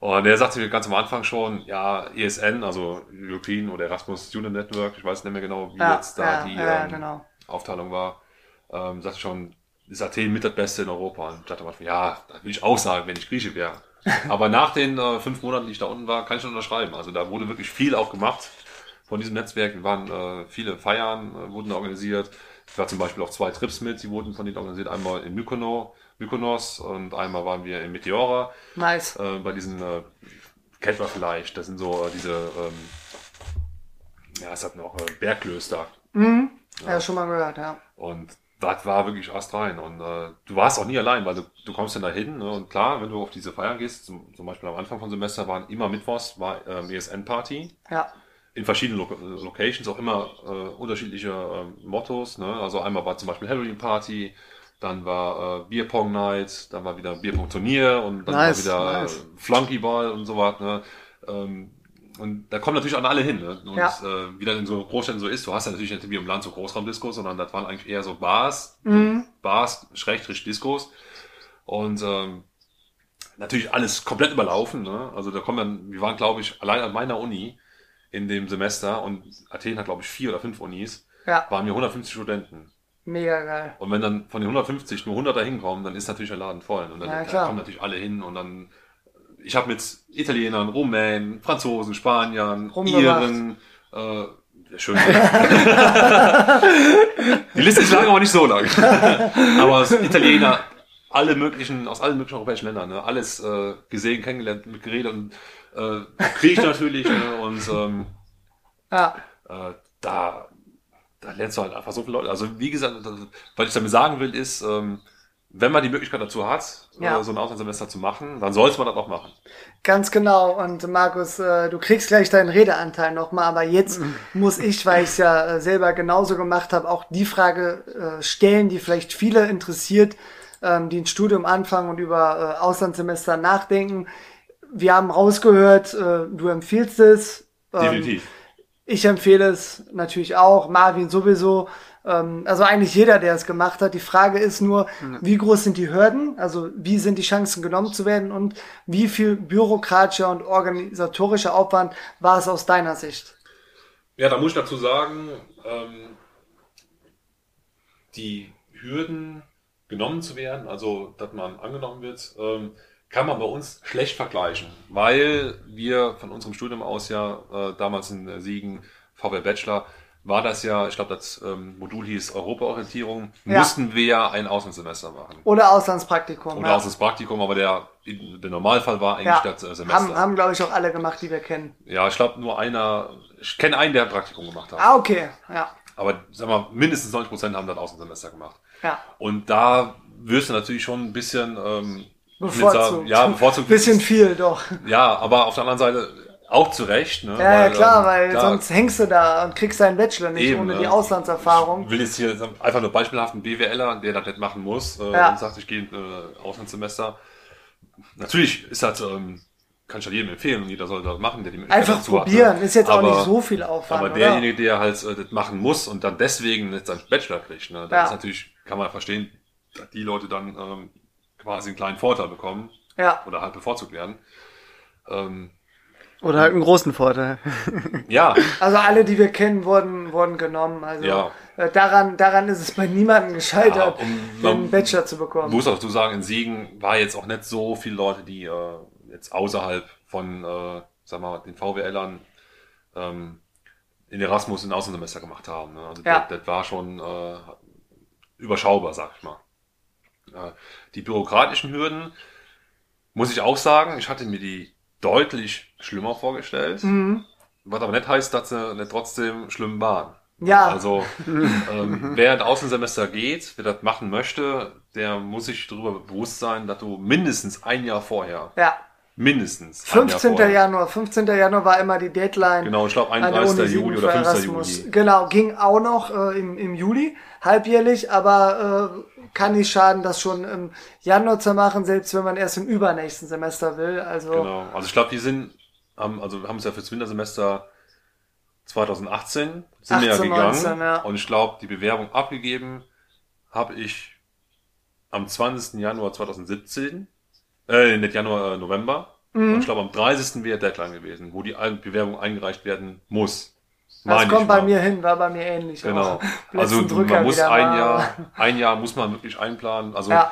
Und er sagte mir ganz am Anfang schon, ja, ESN, also European oder Erasmus Student Network, ich weiß nicht mehr genau, wie Ja, jetzt da ja, die ja, ähm, genau. Aufteilung war, ähm, sagte schon, ist Athen mit das Beste in Europa. Und ich dachte Anfang, ja, das will ich auch sagen, wenn ich Grieche wäre. [laughs] Aber nach den äh, fünf Monaten, die ich da unten war, kann ich schon unterschreiben. Also da wurde wirklich viel auch gemacht von diesem Netzwerk. Wir waren äh, viele Feiern, äh, wurden organisiert. Ich war zum Beispiel auf zwei Trips mit, die wurden von denen organisiert. Einmal in Mykonos, Mykonos und einmal waren wir in Meteora Nice. äh, bei diesen äh, kennt man vielleicht, das sind so äh, diese ähm, ja, es hat noch äh, Bergklöster Mhm. Ja, schon mal gehört, ja. und das war wirklich astrein und äh, du warst auch nie allein, weil du, du kommst dann da hin ne? und klar, wenn du auf diese Feiern gehst, zum, zum Beispiel am Anfang vom Semester waren immer Mittwochs war ähm, ESN-Party Ja, in verschiedenen Lo Locations, auch immer äh, unterschiedliche ähm, Mottos. Ne? Also einmal war zum Beispiel Halloween Party, dann war äh, Bierpong Night, dann war wieder Bierpong Turnier und dann Nice, war wieder nice. äh, Flunkyball und so was. Ne? Ähm, und da kommen natürlich auch alle hin. Ne? Und Ja. äh, wie das in so Großstädten so ist, du hast ja natürlich nicht wie im Land so Großraumdiskos, sondern das waren eigentlich eher so Bars, Mhm. Bars, Schrägstrich Diskos. Und ähm, natürlich alles komplett überlaufen. Ne? Also da kommen dann, wir waren, glaube ich, allein an meiner Uni in dem Semester und Athen hat, glaube ich, vier oder fünf Unis, ja. waren wir 150 Studenten. Mega geil. Und wenn dann von den 150 nur 100 da hinkommen, dann ist natürlich der Laden voll. Und dann Ja, da klar. kommen natürlich alle hin und dann, ich habe mit Italienern, Rumänen, Franzosen, Spaniern, Rumgemacht. Iren, äh, schön. [laughs] Die Liste ist lang, aber nicht so lang. [laughs] aber es- Italiener, alle möglichen, aus allen möglichen europäischen Ländern, ne? alles äh, gesehen, kennengelernt, mit geredet und äh, Krieg natürlich ne? und ähm, Ja, äh, da, da lernst du halt einfach so viele Leute. Also wie gesagt, was ich damit sagen will, ist, ähm, wenn man die Möglichkeit dazu hat, Ja. äh, so ein Auslandssemester zu machen, dann sollte man das auch machen. ganz genau. Und Markus, äh, du kriegst gleich deinen Redeanteil nochmal, aber jetzt [laughs] muss ich, weil ich es ja äh, selber genauso gemacht habe, auch die Frage stellen, die vielleicht viele interessiert, ähm, die ein Studium anfangen und über Auslandssemester nachdenken. Wir haben rausgehört, du empfiehlst es. Ähm, Definitiv. Ich empfehle es natürlich auch, Marvin sowieso. Ähm, also eigentlich jeder, der es gemacht hat. Die Frage ist nur, wie groß sind die Hürden? Also wie sind die Chancen genommen zu werden und wie viel bürokratischer und organisatorischer Aufwand war es aus deiner Sicht? Ja, da muss ich dazu sagen, ähm, die Hürden genommen zu werden, also dass man angenommen wird, ähm, kann man bei uns schlecht vergleichen, weil wir von unserem Studium aus ja äh, damals in Siegen VW Bachelor war das ja, ich glaube, das ähm, Modul hieß Europaorientierung, Ja. mussten wir ja ein Auslandssemester machen. Oder Auslandspraktikum. Oder ja. Auslandspraktikum, aber der, der Normalfall war eigentlich ja. das äh, Semester. Haben, haben glaube ich, auch alle gemacht, die wir kennen. Ja, ich glaube nur einer, ich kenne einen, der ein Praktikum gemacht hat. Ah, okay. Ja. Aber sag mal, mindestens 90 Prozent haben das Außensemester gemacht. Ja. Und da wirst du natürlich schon ein bisschen ähm, Bevorzugt. sagen, ja, bevorzugt. Bisschen viel, doch. Ja, aber auf der anderen Seite auch zu Recht. Ne? Ja, ja, klar, ähm, weil klar, sonst hängst du da und kriegst deinen Bachelor nicht Eben, ohne ne? die Auslandserfahrung. Ich will jetzt hier einfach nur beispielhaft einen BWLer, der das nicht machen muss äh, Ja. und sagt, ich gehe in äh, Auslandssemester. Natürlich ist das, ähm, kann ich ja jedem empfehlen und jeder soll das machen, der die Möglichkeit Einfach hat, ne? probieren. Ist jetzt auch Aber- nicht so viel Aufwand, Aber oder? derjenige, der halt äh, das machen muss und dann deswegen jetzt seinen Bachelor kriegt, ne, das Ja. ist natürlich, kann man verstehen, dass die Leute dann ähm, quasi einen kleinen Vorteil bekommen Ja. oder halt bevorzugt werden. Ähm, Oder halt einen großen Vorteil. [laughs] ja, Also alle, die wir kennen, wurden, wurden genommen. Also Ja. äh, daran, daran ist es bei niemandem gescheitert, Ja, um- den Bachelor zu bekommen. muss auch dazu sagen, in Siegen war jetzt auch nicht so viele Leute, die äh, jetzt außerhalb von, äh, sag mal, den VWLern ähm, in Erasmus ein Außensemester gemacht haben. Ne? Also Ja. das, das war schon äh, überschaubar, sag ich mal. Die bürokratischen Hürden, muss ich auch sagen, ich hatte mir die deutlich schlimmer vorgestellt. Mhm. Was aber nicht heißt, dass sie nicht trotzdem schlimm waren. Ja. Also, ähm, [laughs] wer ein Außensemester geht, wer das machen möchte, der muss sich darüber bewusst sein, dass du mindestens ein Jahr vorher, Ja. mindestens ein Jahr 15. vorher, Januar. 15. Januar war immer die Deadline. Genau, ich glaube an der 31. Uni Siegen Juli oder 5. Erasmus. Juli. Genau, ging auch noch äh, im, im Juli, halbjährlich, aber äh, kann nicht schaden, das schon im Januar zu machen, selbst wenn man erst im übernächsten Semester will. Also Genau. Also ich glaube, die sind, haben, also haben es ja fürs Wintersemester 2018 sind wir ja 18, gegangen. 19, ja. Und ich glaube, die Bewerbung abgegeben habe ich am 20. Januar 2017. Äh, nicht Januar, äh, November. Mhm. Und ich glaube, am 30. wäre Deadline gewesen, wo die Bewerbung eingereicht werden muss. Das kommt bei mal. mir hin, war bei mir ähnlich. Genau. [laughs] Also Drücker man muss ein. Jahr, ein Jahr muss man wirklich einplanen. Also Ja,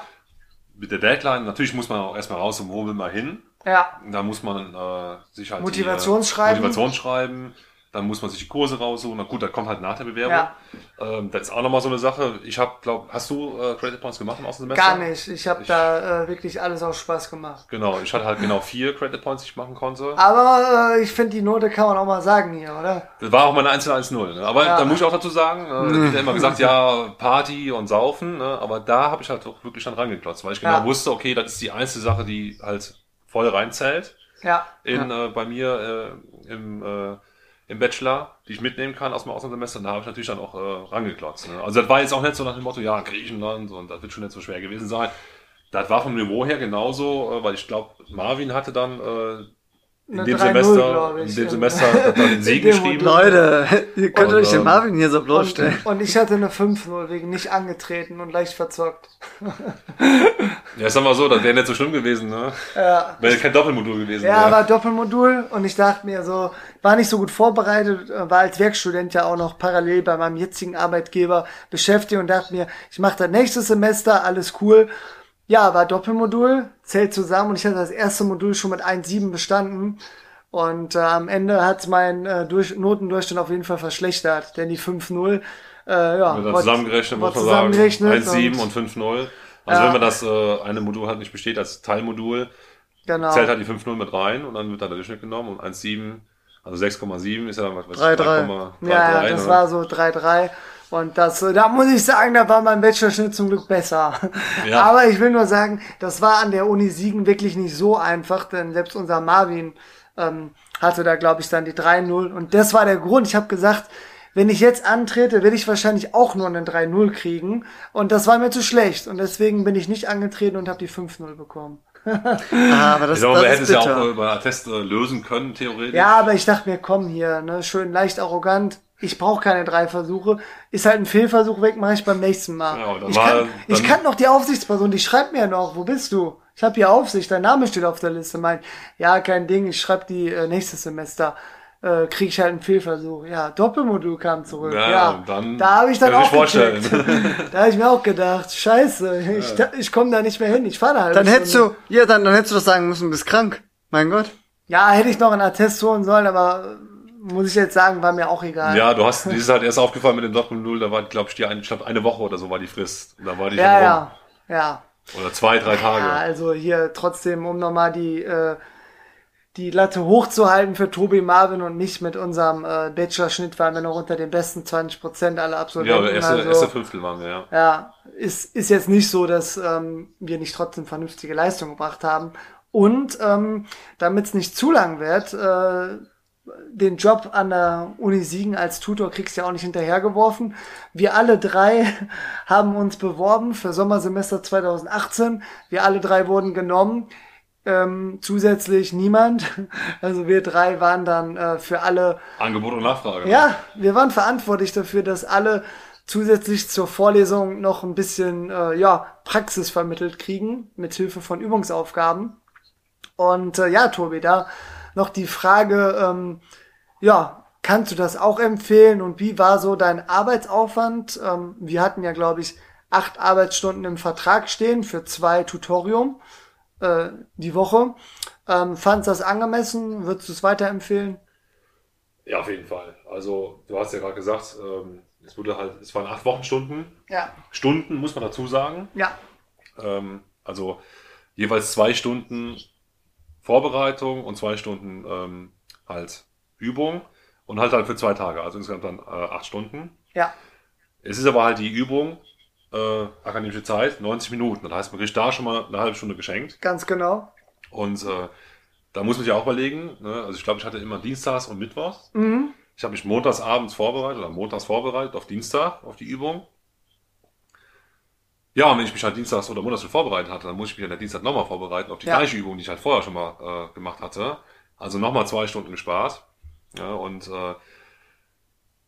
mit der Deadline, natürlich muss man auch erstmal raus, wo will man hin. ja, Da muss man äh, sich halt Motivationsschreiben. Die, äh, Motivationsschreiben. Dann muss man sich die Kurse raussuchen. Na gut, das kommt halt nach der Bewerbung. Ja. Ähm, das ist auch nochmal so eine Sache. Ich habe, glaube, hast du äh, Credit Points gemacht im Außensemester? gar nicht. Ich habe da äh, wirklich alles aus Spaß gemacht. Genau, ich hatte halt genau vier Credit Points, die ich machen konnte. Aber äh, ich finde, die Note kann man auch mal sagen hier, oder? Das war auch meine 1 1-0. Ne? Aber Ja. da muss ich auch dazu sagen, äh, wird ja immer gesagt, ja, Party und Saufen. Ne? Aber da habe ich halt auch wirklich dann rangeklotzt, weil ich genau Ja. wusste, okay, das ist die einzige Sache, die halt voll reinzählt. Ja, in, äh, bei mir äh, im, äh, im Bachelor, die ich mitnehmen kann aus dem Auslandssemester. Da habe ich natürlich dann auch äh, rangeklotzt. Ne? Also das war jetzt auch nicht so nach dem Motto, ja, Griechenland und das wird schon nicht so schwer gewesen sein. Das war vom Niveau her genauso, äh, weil ich glaube, Marvin hatte dann äh, in dem 3-0, Semester, glaub in ich. dem Semester hat dann den Sieg geschrieben. Leute, ihr könnt Und, euch den Marvin hier so Und, bloßstellen. und ich hatte eine 5-0 wegen nicht angetreten und leicht verzockt. Ja, sag mal so, das wäre nicht so schlimm gewesen, ne? Ja. Wäre kein Doppelmodul gewesen. Ja, war Doppelmodul und ich dachte mir so, war nicht so gut vorbereitet, äh, war als Werkstudent ja auch noch parallel bei meinem jetzigen Arbeitgeber beschäftigt und dachte mir, ich mache das nächste Semester, alles cool. Ja, war Doppelmodul, zählt zusammen und ich hatte das erste Modul schon mit 1,7 bestanden. Und äh, am Ende hat mein äh, durch, Notendurchstand auf jeden Fall verschlechtert, denn die 5-0, äh, ja, Wird dann zusammengerechnet, muss man sagen. zusammengerechnet 1,7 und 5,0. Also Ja. wenn man das äh, eine Modul halt nicht besteht als Teilmodul, genau. zählt halt die 5,0 mit rein und dann wird dann der Durchschnitt genommen und 1,7, also 6,7 ist ja dann was, was 3,3. 3,3, Ja, ja, das ne? war so 3-3. Und das, da muss ich sagen, da war mein Bachelorschnitt zum Glück besser. Ja. Aber ich will nur sagen, das war an der Uni Siegen wirklich nicht so einfach, denn selbst unser Marvin ähm, hatte da, glaube ich, dann die 3-0. Und das war der Grund. Ich habe gesagt, wenn ich jetzt antrete, werde ich wahrscheinlich auch nur einen 3-0 kriegen. Und das war mir zu schlecht. Und deswegen bin ich nicht angetreten und habe die 5-0 bekommen. Ah, aber das, Ich glaube, das hätte ist es ja auch über Attest lösen können, theoretisch. Ja, aber ich dachte mir, komm hier, ne, schön leicht arrogant. Ich brauche keine drei Versuche. Ist halt ein Fehlversuch weg, mache ich beim nächsten Mal. Ja, ich, war- kann, dann- ich kann noch die Aufsichtsperson, die schreibt mir ja noch, wo bist du? Ich habe hier Aufsicht, dein Name steht auf der Liste. Mein, ja, kein Ding, ich schreibe die äh, nächstes Semester. Äh, kriege ich halt einen Fehlversuch. Ja, Doppelmodul kam zurück. Ja, Ja, dann da habe ich dann kann ich auch mir vorstellen. gecheckt. [laughs] da habe ich mir auch gedacht, scheiße, ich, da- ich komme da nicht mehr hin. Ich fahre da halt. Dann hättest du, ja, dann, dann hättest du doch sagen müssen, du bist krank. Mein Gott. Ja, hätte ich noch einen Attest holen sollen, aber äh, muss ich jetzt sagen, war mir auch egal. Ja, du hast, dir ist halt erst aufgefallen mit dem Doppel-Null, da war, glaube ich, die ich glaub, eine Woche oder so war die Frist. Und Da war die ja, ja. ja. Oder zwei, drei Tage. Ja, also hier trotzdem, um nochmal die, äh, die Latte hochzuhalten für Tobi Marvin und mich mit unserem äh, Bachelor-Schnitt waren wir noch unter den besten 20 Prozent aller Ja, Absolventen. aber erste, also, erste Fünftel waren wir, ja. ja, ist, ist jetzt nicht so, dass ähm, wir nicht trotzdem vernünftige Leistung gebracht haben. Und ähm, damit es nicht zu lang wird, äh, den Job an der Uni Siegen als Tutor kriegst du ja auch nicht hinterhergeworfen. Wir alle drei [laughs] haben uns beworben für Sommersemester 2018. Wir alle drei wurden genommen. Ähm, zusätzlich niemand. [laughs] Also wir drei waren dann äh, für alle Angebot und Nachfrage. ja, wir waren verantwortlich dafür, dass alle zusätzlich zur Vorlesung noch ein bisschen äh, ja, Praxis vermittelt kriegen, mit Hilfe von Übungsaufgaben. Und äh, ja, Tobi, da noch die Frage, ähm, ja, kannst du das auch empfehlen und wie war so dein Arbeitsaufwand? Ähm, wir hatten ja, glaube ich, acht Arbeitsstunden im Vertrag stehen für zwei Tutorium äh, die Woche. Ähm, fandst du das angemessen? Würdest du es weiterempfehlen? Ja, auf jeden Fall. Also, du hast ja gerade gesagt, ähm, es wurde halt, es waren acht Wochenstunden. Ja, Stunden, muss man dazu sagen. ja, Ähm, also jeweils zwei Stunden Vorbereitung und zwei Stunden ähm, halt Übung und halt dann für zwei Tage, also insgesamt dann äh, acht Stunden. ja. Es ist aber halt die Übung, äh, akademische Zeit, 90 Minuten. Das heißt, man kriegt da schon mal eine halbe Stunde geschenkt. Ganz genau. Und äh, da muss man sich auch überlegen, ne? also ich glaube, ich hatte immer Dienstags und Mittwochs. Mhm. Ich habe mich montags abends vorbereitet oder montags vorbereitet auf Dienstag, auf die Übung. Ja, und wenn ich mich halt dienstags oder montags schon vorbereitet hatte, dann muss ich mich an der Dienstag nochmal vorbereiten auf die Ja. gleiche Übung, die ich halt vorher schon mal äh, gemacht hatte. Also nochmal zwei Stunden gespart. Ja, und äh,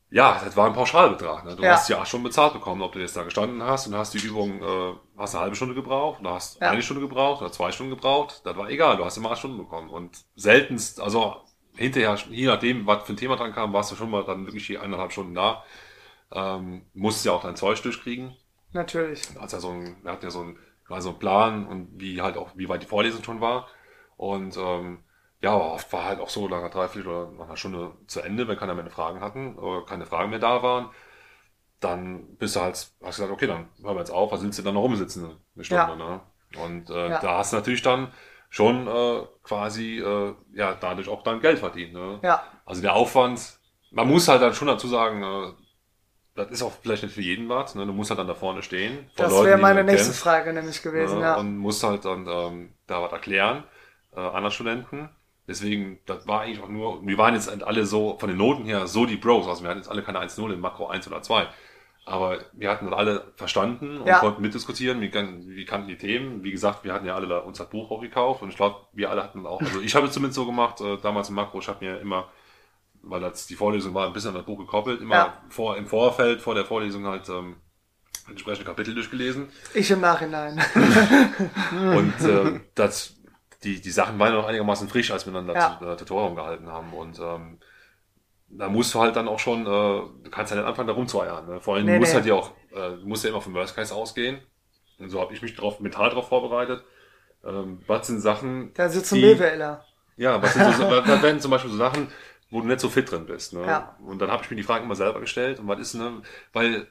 ja, das war ein Pauschalbetrag. Ne? Du Ja. hast ja auch schon bezahlt bekommen, ob du jetzt da gestanden hast und hast die Übung, äh, hast eine halbe Stunde gebraucht, oder hast Ja. eine Stunde gebraucht oder zwei Stunden gebraucht. Das war egal, du hast immer acht Stunden bekommen. Und seltenst, also hinterher, je nachdem, was für ein Thema dran kam, warst du schon mal dann wirklich die eineinhalb Stunden da. Ähm, musstest ja auch dein Zeug durchkriegen. Natürlich. Da hat's ja so ein, wir hatten ja so einen, quasi so einen Plan und wie halt auch, wie weit die Vorlesung schon war. Und ähm, ja, aber oft war halt auch so einer Dreiviertel oder nach einer Stunde zu Ende, wenn keiner mehr Fragen hatten oder keine Fragen mehr da waren. Dann bist du halt, hast gesagt, okay, dann hören wir jetzt auf, was willst du dann noch rumsitzen? Eine Stunde, Ja. ne? Und äh, Ja. da hast du natürlich dann schon äh, quasi äh, ja dadurch auch dann Geld verdient. Ne? Ja, Also der Aufwand, man muss halt dann schon dazu sagen, äh, das ist auch vielleicht nicht für jeden was. Ne? Du musst halt dann da vorne stehen. das wäre meine nächste kennst, Frage nämlich gewesen, ne? ja. Und musst halt dann ähm, da was erklären, äh, anderen Studenten. Deswegen, das war eigentlich auch nur, wir waren jetzt alle so, von den Noten her, so die Bros. Also wir hatten jetzt alle keine 1-0 in Makro 1 oder 2. Aber wir hatten das alle verstanden und Ja. konnten mitdiskutieren, wir, wir kannten die Themen. Wie gesagt, wir hatten ja alle da unser Buch auch gekauft und ich glaube, wir alle hatten auch, also ich habe es zumindest so gemacht, äh, damals im Makro, ich habe mir immer, weil das die Vorlesung war, ein bisschen an das Buch gekoppelt, immer Ja. vor, im Vorfeld, vor der Vorlesung halt ähm, entsprechende Kapitel durchgelesen. Ich im Nachhinein. [laughs] Und ähm, das, die, die Sachen waren noch einigermaßen frisch, als wir dann das Ja. äh, Tutorium gehalten haben. Und ähm, da musst du halt dann auch schon, äh, du kannst ja nicht anfangen, da rumzueiern. Ne? Vor allem, Nee, du musst nee. halt ja auch, äh, du musst ja immer vom Worst Case ausgehen. Und so habe ich mich drauf, mental drauf vorbereitet. Ähm, was sind Sachen, Da sitzt ein BWLer. ja, was sind so, [laughs] was wären zum Beispiel so Sachen, wo du nicht so fit drin bist. Ne? Ja. Und dann habe ich mir die Fragen immer selber gestellt. Und was ist, ne, weil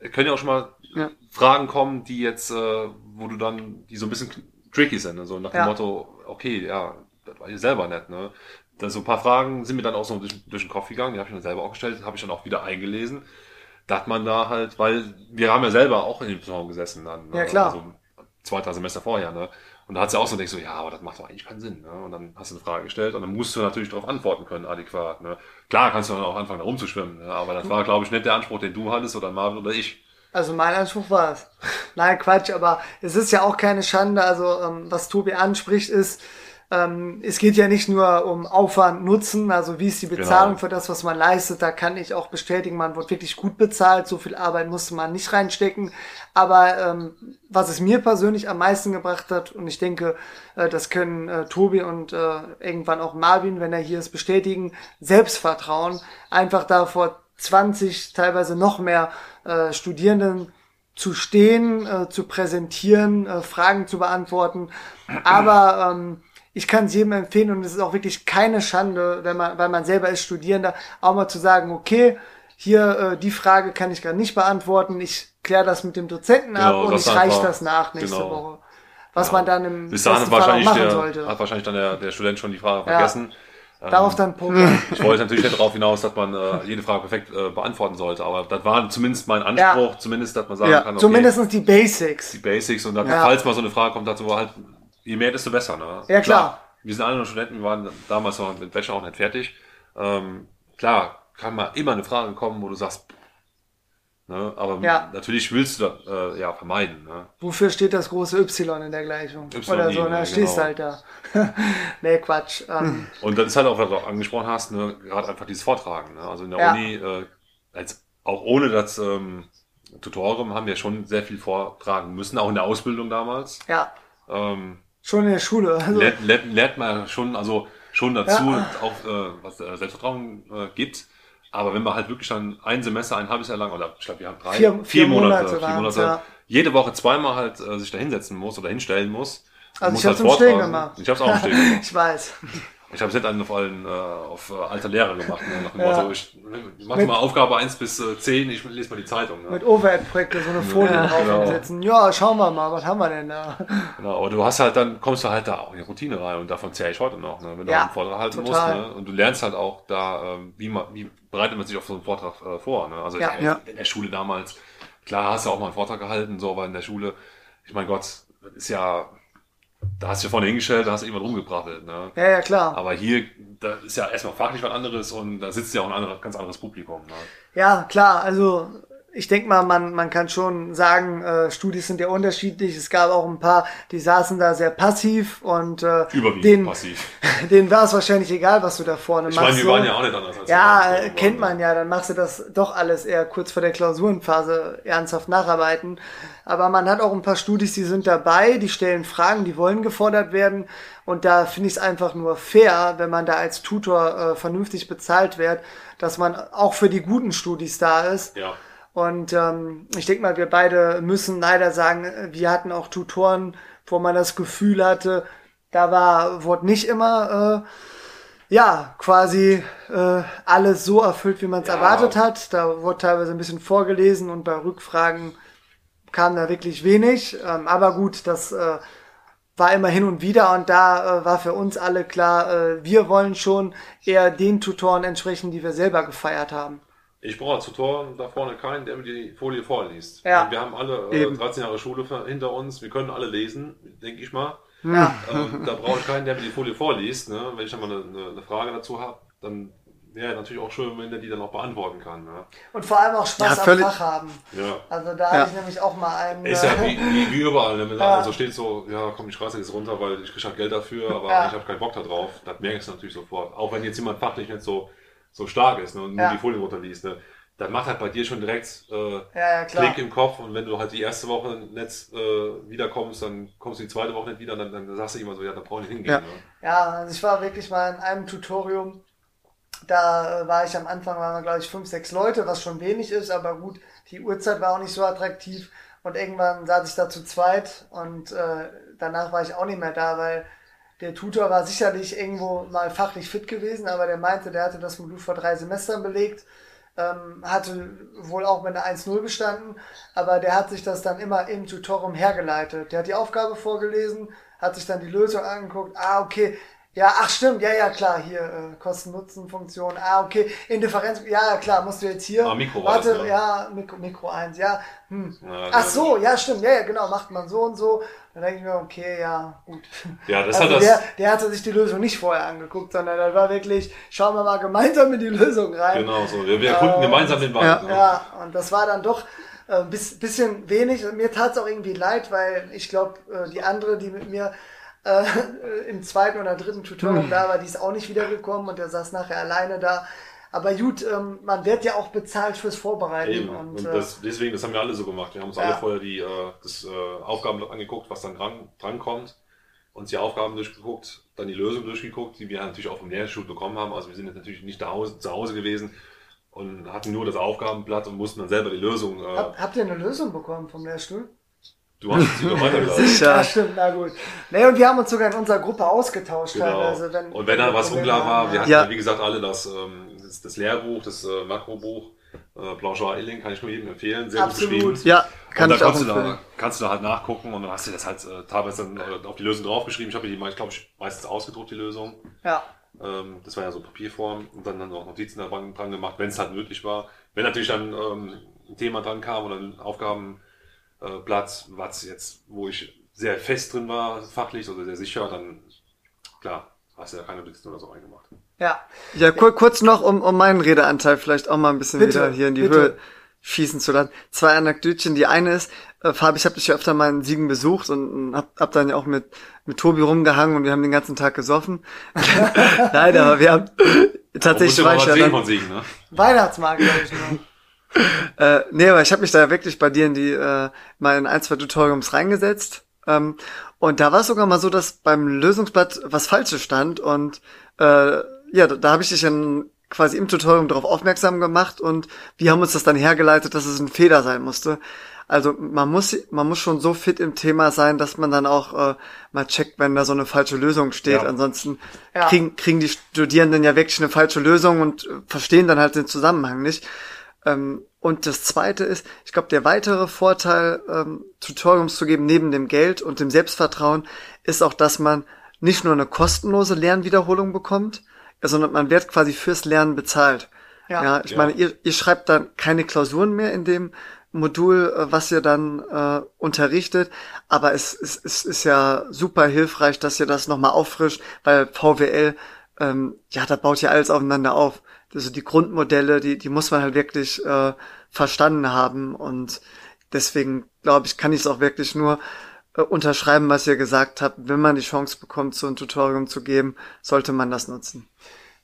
es können ja auch schon mal Ja. Fragen kommen, die jetzt, äh, wo du dann, die so ein bisschen tricky sind. Ne? So nach dem Ja. Motto, okay, ja, das war ich selber nicht. Ne? Da so ein paar Fragen sind mir dann auch so durch, durch den Kopf gegangen, die habe ich dann selber auch gestellt, habe ich dann auch wieder eingelesen. Dass man da halt, weil wir haben ja selber auch in dem Tutorium gesessen dann. ne? Ja, klar. Also zwei, drei Semester vorher, ne? Und da hat sie auch so denkst so, ja, aber das macht doch eigentlich keinen Sinn, ne? Und dann hast du eine Frage gestellt und dann musst du natürlich darauf antworten können, adäquat, ne? Klar kannst du dann auch anfangen, da rumzuschwimmen, ne? Aber das war, glaube ich, nicht der Anspruch, den du hattest oder Marvin oder ich. Also mein Anspruch war es. [laughs] Nein, Quatsch, aber es ist ja auch keine Schande. Also ähm, was Tobi anspricht ist, ähm, es geht ja nicht nur um Aufwand, Nutzen, also wie ist die Bezahlung Genau. für das, was man leistet. Da kann ich auch bestätigen, man wird wirklich gut bezahlt. So viel Arbeit musste man nicht reinstecken. Aber ähm, was es mir persönlich am meisten gebracht hat, und ich denke, äh, das können äh, Tobi und äh, irgendwann auch Marvin, wenn er hier ist, bestätigen, Selbstvertrauen. Einfach da vor 20, teilweise noch mehr äh, Studierenden zu stehen, äh, zu präsentieren, äh, Fragen zu beantworten. Aber ähm, ich kann es jedem empfehlen und es ist auch wirklich keine Schande, wenn man, weil man selber ist Studierender, auch mal zu sagen, okay, hier äh, die Frage kann ich gerade nicht beantworten, ich kläre das mit dem Dozenten Genau, ab und ich reiche das nach nächste genau. Woche. Was Ja. man dann im Bis dahin wahrscheinlich, machen der, sollte. hat wahrscheinlich dann der, der Student schon die Frage Ja. vergessen. Darauf dann Poker. [laughs] Ich wollte natürlich nicht darauf hinaus, dass man äh, jede Frage perfekt äh, beantworten sollte, aber das war zumindest mein Anspruch, zumindest, dass man sagen Ja, kann, okay, Zumindest die Basics. die Basics und dann, Ja. falls mal so eine Frage kommt, dazu halt, je mehr, desto besser. Ne? Ja, klar. Wir sind alle noch Studenten, wir waren damals noch mit Bachelor auch nicht fertig. Ähm, klar, kann mal immer eine Frage kommen, wo du sagst, ne? aber Ja. natürlich willst du das äh, ja vermeiden. Ne? Wofür steht das große Y in der Gleichung? Y, Oder so, ja, ne? Stehst genau. halt da. [laughs] nee, Quatsch. Ähm, Und das ist halt auch, was du auch angesprochen hast, ne? gerade einfach dieses Vortragen. Ne? Also in der Ja. Uni, äh, als, auch ohne das ähm, Tutorium haben wir schon sehr viel vortragen müssen, auch in der Ausbildung damals. ja, Ähm, schon in der Schule. Also, lernt, lernt, lernt man schon, also schon dazu, Ja. auch äh, was äh, Selbstvertrauen äh, gibt. Aber wenn man halt wirklich dann ein Semester, ein halbes Jahr lang, oder ich glaube, wir haben drei, Vier- vier Monate vier waren's, Monate ja. jede Woche zweimal halt äh, sich da hinsetzen muss oder hinstellen muss. Also muss ich hab's im vortragen. Stehen gemacht. Ich habe es auch im Stehen [laughs] gemacht. ich weiß. Ich habe es nicht auf allen äh, auf äh, alte Lehrer gemacht. Ne? Nach dem Ja. Motto, ich mache mal Aufgabe 1 bis äh, 10, ich lese mal die Zeitung. Ne? Mit Overhead-Projektor so eine Folie Ja, drauf genau. setzen. Ja, schauen wir mal, was haben wir denn da? Genau, aber du hast halt dann, kommst du halt da auch in die Routine rein und davon zähle ich heute noch, ne? wenn du Ja, einen Vortrag halten total. musst. Ne? Und du lernst halt auch da, ähm, wie, man, wie bereitet man sich auf so einen Vortrag äh, vor. Ne? Also Ja. in, Ja. in der Schule damals, klar hast du auch mal einen Vortrag gehalten, so, aber in der Schule, ich mein Gott, ist ja, da hast du ja vorne hingestellt, da hast du irgendwas rumgebrabbelt. Ne? Ja, ja, klar. Aber hier, da ist ja erstmal fachlich was anderes und da sitzt ja auch ein anderes, ganz anderes Publikum. Ne? Ja, klar, also ich denke mal, man, man kann schon sagen, äh, Studis sind ja unterschiedlich. Es gab auch ein paar, die saßen da sehr passiv und äh, Überwiegend [laughs] denen, passiv. denen war es wahrscheinlich egal, was du da vorne Ich machst. meine, wir so. waren ja auch nicht anders als Ja, die äh, kennt man ja, dann machst du das doch alles eher kurz vor der Klausurenphase ernsthaft nacharbeiten. Aber man hat auch ein paar Studis, die sind dabei, die stellen Fragen, die wollen gefordert werden. Und da finde ich es einfach nur fair, wenn man da als Tutor äh, vernünftig bezahlt wird, dass man auch für die guten Studis da ist. Ja. Und ähm, ich denke mal, wir beide müssen leider sagen, äh, wir hatten auch Tutoren, wo man das Gefühl hatte, da war, wurde nicht immer äh, ja quasi äh, alles so erfüllt, wie man es Ja. erwartet hat. Da wurde teilweise ein bisschen vorgelesen und bei Rückfragen kam da wirklich wenig. Ähm, aber gut, das äh, war immer hin und wieder und da äh, war für uns alle klar, äh, wir wollen schon eher den Tutoren entsprechen, die wir selber gefeiert haben. Ich brauche als Tutor da vorne keinen, der mir die Folie vorliest. Ja. Wir haben alle äh, Eben. 13 Jahre Schule hinter uns, wir können alle lesen, denke ich mal. Ja. Ähm, da brauche ich keinen, der mir die Folie vorliest. Ne? Wenn ich dann mal eine, eine, eine Frage dazu habe, dann ja, natürlich auch schön, wenn der die dann auch beantworten kann. Ne? Und vor allem auch Spaß Ja, am Fach haben. Ja. Also da Ja. hatte ich nämlich auch mal einen. Ist ja äh, wie, wie, wie überall, ne? wenn [laughs] Ja. da so steht so, ja komm, ich reiße jetzt runter, weil ich krieg halt Geld dafür, aber Ja. ich habe keinen Bock da drauf. Das merkst du natürlich sofort. Auch wenn jetzt jemand fachlich nicht so, so stark ist ne? und nur Ja. die Folien runterliest, ne? dann macht halt bei dir schon direkt äh, ja. Klick im Kopf und wenn du halt die erste Woche nicht äh, wiederkommst, dann kommst du die zweite Woche nicht wieder, dann, dann sagst du immer so, ja, da brauche ich nicht hingehen. Ja. Ne? Ja, also ich war wirklich mal in einem Tutorium. Da war ich am Anfang, waren wir glaube ich fünf, sechs Leute, was schon wenig ist, aber gut, die Uhrzeit war auch nicht so attraktiv. Und irgendwann saß ich da zu zweit und äh, danach war ich auch nicht mehr da, weil der Tutor war sicherlich irgendwo mal fachlich fit gewesen, aber der meinte, der hatte das Modul vor drei Semestern belegt, ähm, hatte wohl auch mit einer 1-0 bestanden, aber der hat sich das dann immer im Tutorium hergeleitet. Der hat die Aufgabe vorgelesen, hat sich dann die Lösung angeguckt, ah, okay, ja, ach stimmt, ja, ja, klar, hier, äh, Kosten-Nutzen-Funktion, ah, okay, Indifferenz, ja, ja, klar, musst du jetzt hier, Ah, Mikro war warte, das, ne? ja, Mikro, Mikro 1, ja, hm. Ja, ach ja. so, ja, stimmt, ja, ja, genau, macht man so und so, dann denke ich mir, okay, ja, gut. Ja, das also hat das. der, der hatte sich die Lösung nicht vorher angeguckt, sondern das war wirklich, schauen wir mal gemeinsam in die Lösung rein. Genau so. Wir, wir erkunden Äh, gemeinsam den Wald. ja. Ne? Ja, und das war dann doch äh, ein bis, bisschen wenig. Und mir tat es auch irgendwie leid, weil ich glaube, äh, die andere, die mit mir äh, im zweiten oder dritten Tutorium da war, die ist auch nicht wiedergekommen und der saß nachher alleine da. Aber gut, ähm, man wird ja auch bezahlt fürs Vorbereiten. Eben. Und, Und, äh, das, deswegen, das haben wir alle so gemacht. Wir haben uns Ja. alle vorher die, äh, das äh, Aufgabenblatt angeguckt, was dann dran, dran kommt. Uns die Aufgaben durchgeguckt, dann die Lösung durchgeguckt, die wir natürlich auch vom Lehrstuhl bekommen haben. Also wir sind jetzt natürlich nicht zu Hause, zu Hause gewesen und hatten nur das Aufgabenblatt und mussten dann selber die Lösung. Äh, hab, habt ihr eine Lösung bekommen vom Lehrstuhl? Du hast es wieder weitergeleitet. [laughs] Sicher. Ja, stimmt, na gut. Nee, und wir haben uns sogar in unserer Gruppe ausgetauscht Genau. teilweise. Wenn, und wenn dann was unklar war, wir hatten Ja. ja. wie gesagt alle das, ähm, das, das Lehrbuch, das äh, Makrobuch, äh, Blanchard Illing, kann ich nur jedem empfehlen, sehr Absolut. gut beschrieben. Ja, kann und ich da auch kannst, du empfehlen. da, kannst du da halt nachgucken und dann hast du das halt äh, teilweise dann äh, auf die Lösung draufgeschrieben. Ich habe die, ich glaube, meistens ausgedruckt, die Lösung. ja. Ähm, das war ja so Papierform und dann, dann noch Notizen da dran, dran gemacht, wenn es halt möglich war. Wenn natürlich dann ähm, ein Thema dran kam oder ein Aufgabenblatt, was jetzt, wo ich sehr fest drin war, fachlich oder sehr sicher, dann klar, hast du ja keine Notizen oder so reingemacht. Ja, Ja, kur kurz noch, um, um meinen Redeanteil vielleicht auch mal ein bisschen Bitte, wieder hier in die bitte. Höhe schießen zu lassen. Zwei Anekdötchen. Die eine ist, äh, Fabi, ich habe dich ja öfter mal in Siegen besucht und hab, hab dann ja auch mit, mit Tobi rumgehangen und wir haben den ganzen Tag gesoffen. [laughs] Nein, aber wir haben tatsächlich war ich mal ja dann, von Siegen, ne? Weihnachtsmarkt, glaube ich noch. [laughs] äh, nee, aber ich habe mich da wirklich bei dir in die äh, mal in ein, zwei Tutoriums reingesetzt. Ähm, und da war es sogar mal so, dass beim Lösungsblatt was Falsches stand und äh, ja, da, da habe ich dich dann quasi im Tutorium darauf aufmerksam gemacht und wir haben uns das dann hergeleitet, dass es ein Fehler sein musste. Also man muss man muss schon so fit im Thema sein, dass man dann auch äh, mal checkt, wenn da so eine falsche Lösung steht. Ja. Ansonsten Ja. kriegen kriegen die Studierenden ja wirklich eine falsche Lösung und äh, verstehen dann halt den Zusammenhang nicht. Ähm, und das zweite ist, ich glaube, der weitere Vorteil, ähm, Tutoriums zu geben, neben dem Geld und dem Selbstvertrauen, ist auch, dass man nicht nur eine kostenlose Lernwiederholung bekommt, sondern man wird quasi fürs Lernen bezahlt. Ja. Ja, ich Ja. meine, ihr, ihr schreibt dann keine Klausuren mehr in dem Modul, äh, was ihr dann äh, unterrichtet, aber es, es, es ist ja super hilfreich, dass ihr das nochmal auffrischt, weil VWL, ähm, ja, da baut ja alles aufeinander auf. Also die Grundmodelle, die, die muss man halt wirklich äh, verstanden haben und deswegen glaube ich, kann ich es auch wirklich nur äh, unterschreiben, was ihr gesagt habt. Wenn man die Chance bekommt, so ein Tutorium zu geben, sollte man das nutzen.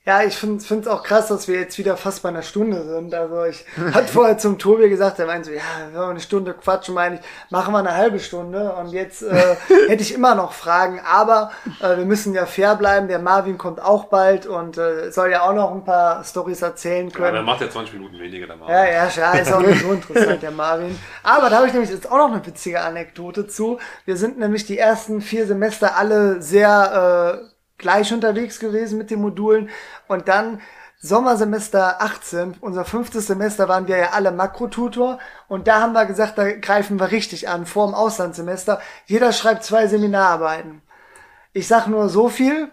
Ja, ich finde es auch krass, dass wir jetzt wieder fast bei einer Stunde sind. Also ich [laughs] hatte vorher zum Tobi gesagt, er meinte so, ja, wenn wir eine Stunde quatschen, meine ich, machen wir eine halbe Stunde. Und jetzt äh, [laughs] hätte ich immer noch Fragen, aber äh, wir müssen ja fair bleiben. Der Marvin kommt auch bald und äh, soll ja auch noch ein paar Stories erzählen Ja, können. dann macht er 20 Minuten weniger, der Mann. Ja, ja, ja, ist auch nicht so interessant, der Marvin. Aber da habe ich nämlich jetzt auch noch eine witzige Anekdote zu. Wir sind nämlich die ersten vier Semester alle sehr äh, gleich unterwegs gewesen mit den Modulen. Und dann Sommersemester 18, unser fünftes Semester, waren wir ja alle Makrotutor. Und da haben wir gesagt, da greifen wir richtig an, vor dem Auslandssemester. Jeder schreibt zwei Seminararbeiten. Ich sag nur so viel.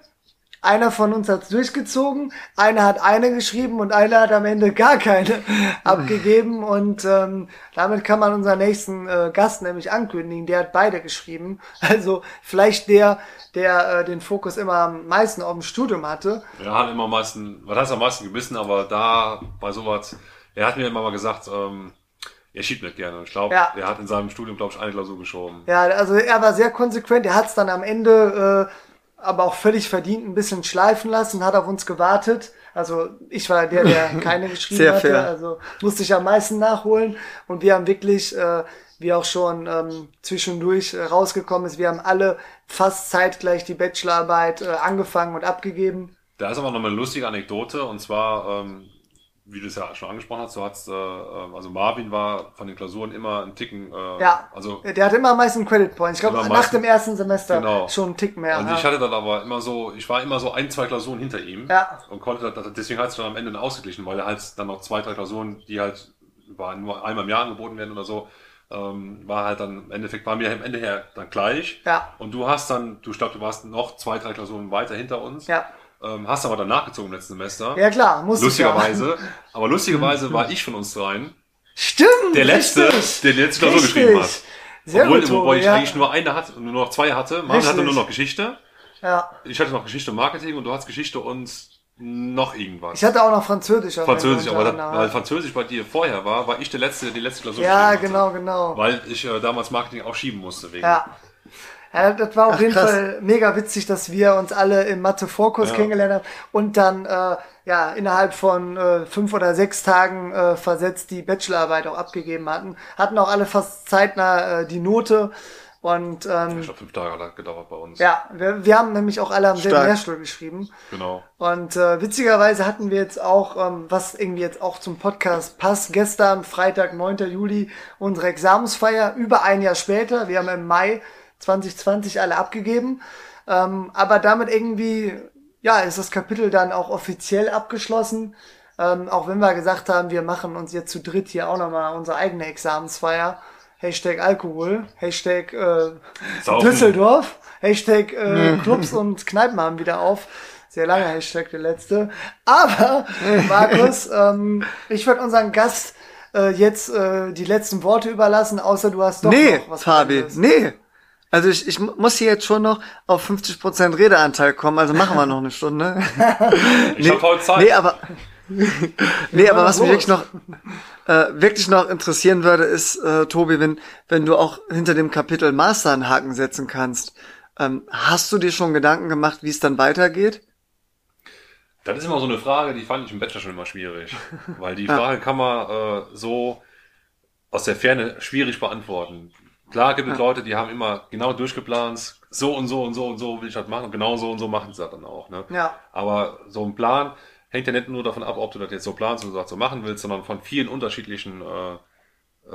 Einer von uns hat's durchgezogen, einer hat eine geschrieben und einer hat am Ende gar keine [laughs] abgegeben. Und ähm, damit kann man unseren nächsten äh, Gast nämlich ankündigen. Der hat beide geschrieben. [laughs] Also vielleicht der, der äh, den Fokus immer am meisten auf dem Studium hatte. Er hat immer am meisten, was heißt am meisten gebissen, aber da bei sowas, er hat mir immer mal gesagt, ähm, er schiebt nicht gerne. Ich glaube, Ja. er hat in seinem Studium, glaube ich, eine Klausur geschoben. Ja, also er war sehr konsequent. Er hat's dann am Ende äh, aber auch völlig verdient ein bisschen schleifen lassen, hat auf uns gewartet. Also ich war der, der [laughs] keine geschrieben Sehr hatte. fair. Also musste ich am meisten nachholen. Und wir haben wirklich, äh, wie auch schon ähm, zwischendurch äh, rausgekommen ist, wir haben alle fast zeitgleich die Bachelorarbeit äh, angefangen und abgegeben. Da ist aber noch eine lustige Anekdote und zwar, ähm, wie du es ja schon angesprochen hast, du hast, äh, ähm, also Marvin war von den Klausuren immer ein Ticken, äh, Ja, also der hat immer am meisten Credit Points. Ich glaube, nach dem ersten Semester Genau. schon einen Tick mehr. Und ja. ich hatte dann aber immer so, ich war immer so ein, zwei Klausuren hinter ihm. Ja. Und konnte das, deswegen hat es dann am Ende ausgeglichen, weil er halt dann noch zwei, drei Klausuren, die halt war nur einmal im Jahr angeboten werden oder so, ähm, war halt dann im Endeffekt, war mir am Ende her dann gleich. Ja. Und du hast dann, du glaubst, du warst noch zwei, drei Klausuren weiter hinter uns. Ja. Ähm, hast aber dann nachgezogen im letzten Semester. ja klar, muss ich ja. Lustigerweise. [laughs] Aber lustigerweise war ich von uns dreien Stimmt. der Letzte, richtig. der die letzte Klausur Richtig. geschrieben hat. Sehr Obwohl, gut, Tobi, ich ja. eigentlich nur eine hatte, nur noch zwei hatte. Marvin hatte nur noch Geschichte. Ja. Ich hatte noch Geschichte und Marketing und du hast Geschichte und noch irgendwas. Ich hatte auch noch Französisch. Französisch, aber unter weil. Französisch bei dir vorher war, war ich der letzte, der die letzte Klausur Ja, geschrieben genau, hatte. genau. Weil ich äh, damals Marketing auch schieben musste wegen. Ja. Ja, das war auf Ach, jeden krass. Fall mega witzig, dass wir uns alle im Mathe-Vorkurs Ja. kennengelernt haben und dann äh, ja innerhalb von äh, fünf oder sechs Tagen äh, versetzt die Bachelorarbeit auch abgegeben hatten. Hatten auch alle fast zeitnah äh, die Note und ähm, Ich glaube, fünf Tage hat gedauert bei uns. ja, wir, wir haben nämlich auch alle am selben. Lehrstuhl geschrieben. Genau. Und äh, witzigerweise hatten wir jetzt auch, ähm, was irgendwie jetzt auch zum Podcast passt, gestern, Freitag, 9. Juli, unsere Examensfeier, über ein Jahr später. Wir haben im Mai 2020 alle abgegeben. Ähm, aber damit irgendwie, ja, ist das Kapitel dann auch offiziell abgeschlossen. Ähm, auch wenn wir gesagt haben, wir machen uns jetzt zu dritt hier auch nochmal unsere eigene Examensfeier. Hashtag Alkohol, Hashtag äh, Saufen. Düsseldorf, Hashtag äh, Clubs und Kneipen haben wieder auf. Sehr langer Hashtag, der letzte. Aber, Markus, [laughs] ähm, ich würde unseren Gast äh, jetzt äh, die letzten Worte überlassen, außer du hast doch nee, noch was Fabi, Spannendes. nee. Also ich, ich mu- muss hier jetzt schon noch auf 50% Redeanteil kommen, also machen wir noch eine Stunde. [laughs] Ich hab heute Zeit. Nee, aber [laughs] nee, aber mal was mich los. wirklich noch äh, wirklich noch interessieren würde, ist, äh, Tobi, wenn wenn du auch hinter dem Kapitel Master einen Haken setzen kannst, ähm, hast du dir schon Gedanken gemacht, wie es dann weitergeht? Das ist immer so eine Frage, die fand ich im Bachelor schon immer schwierig. [laughs] Weil die Frage kann man äh, so aus der Ferne schwierig beantworten. Klar gibt es Leute, die haben immer genau durchgeplant, so und so und so und so will ich das machen und genau so und so machen sie das dann auch. Ne? Ja. Aber so ein Plan hängt ja nicht nur davon ab, ob du das jetzt so planst und so machen willst, sondern von vielen unterschiedlichen äh,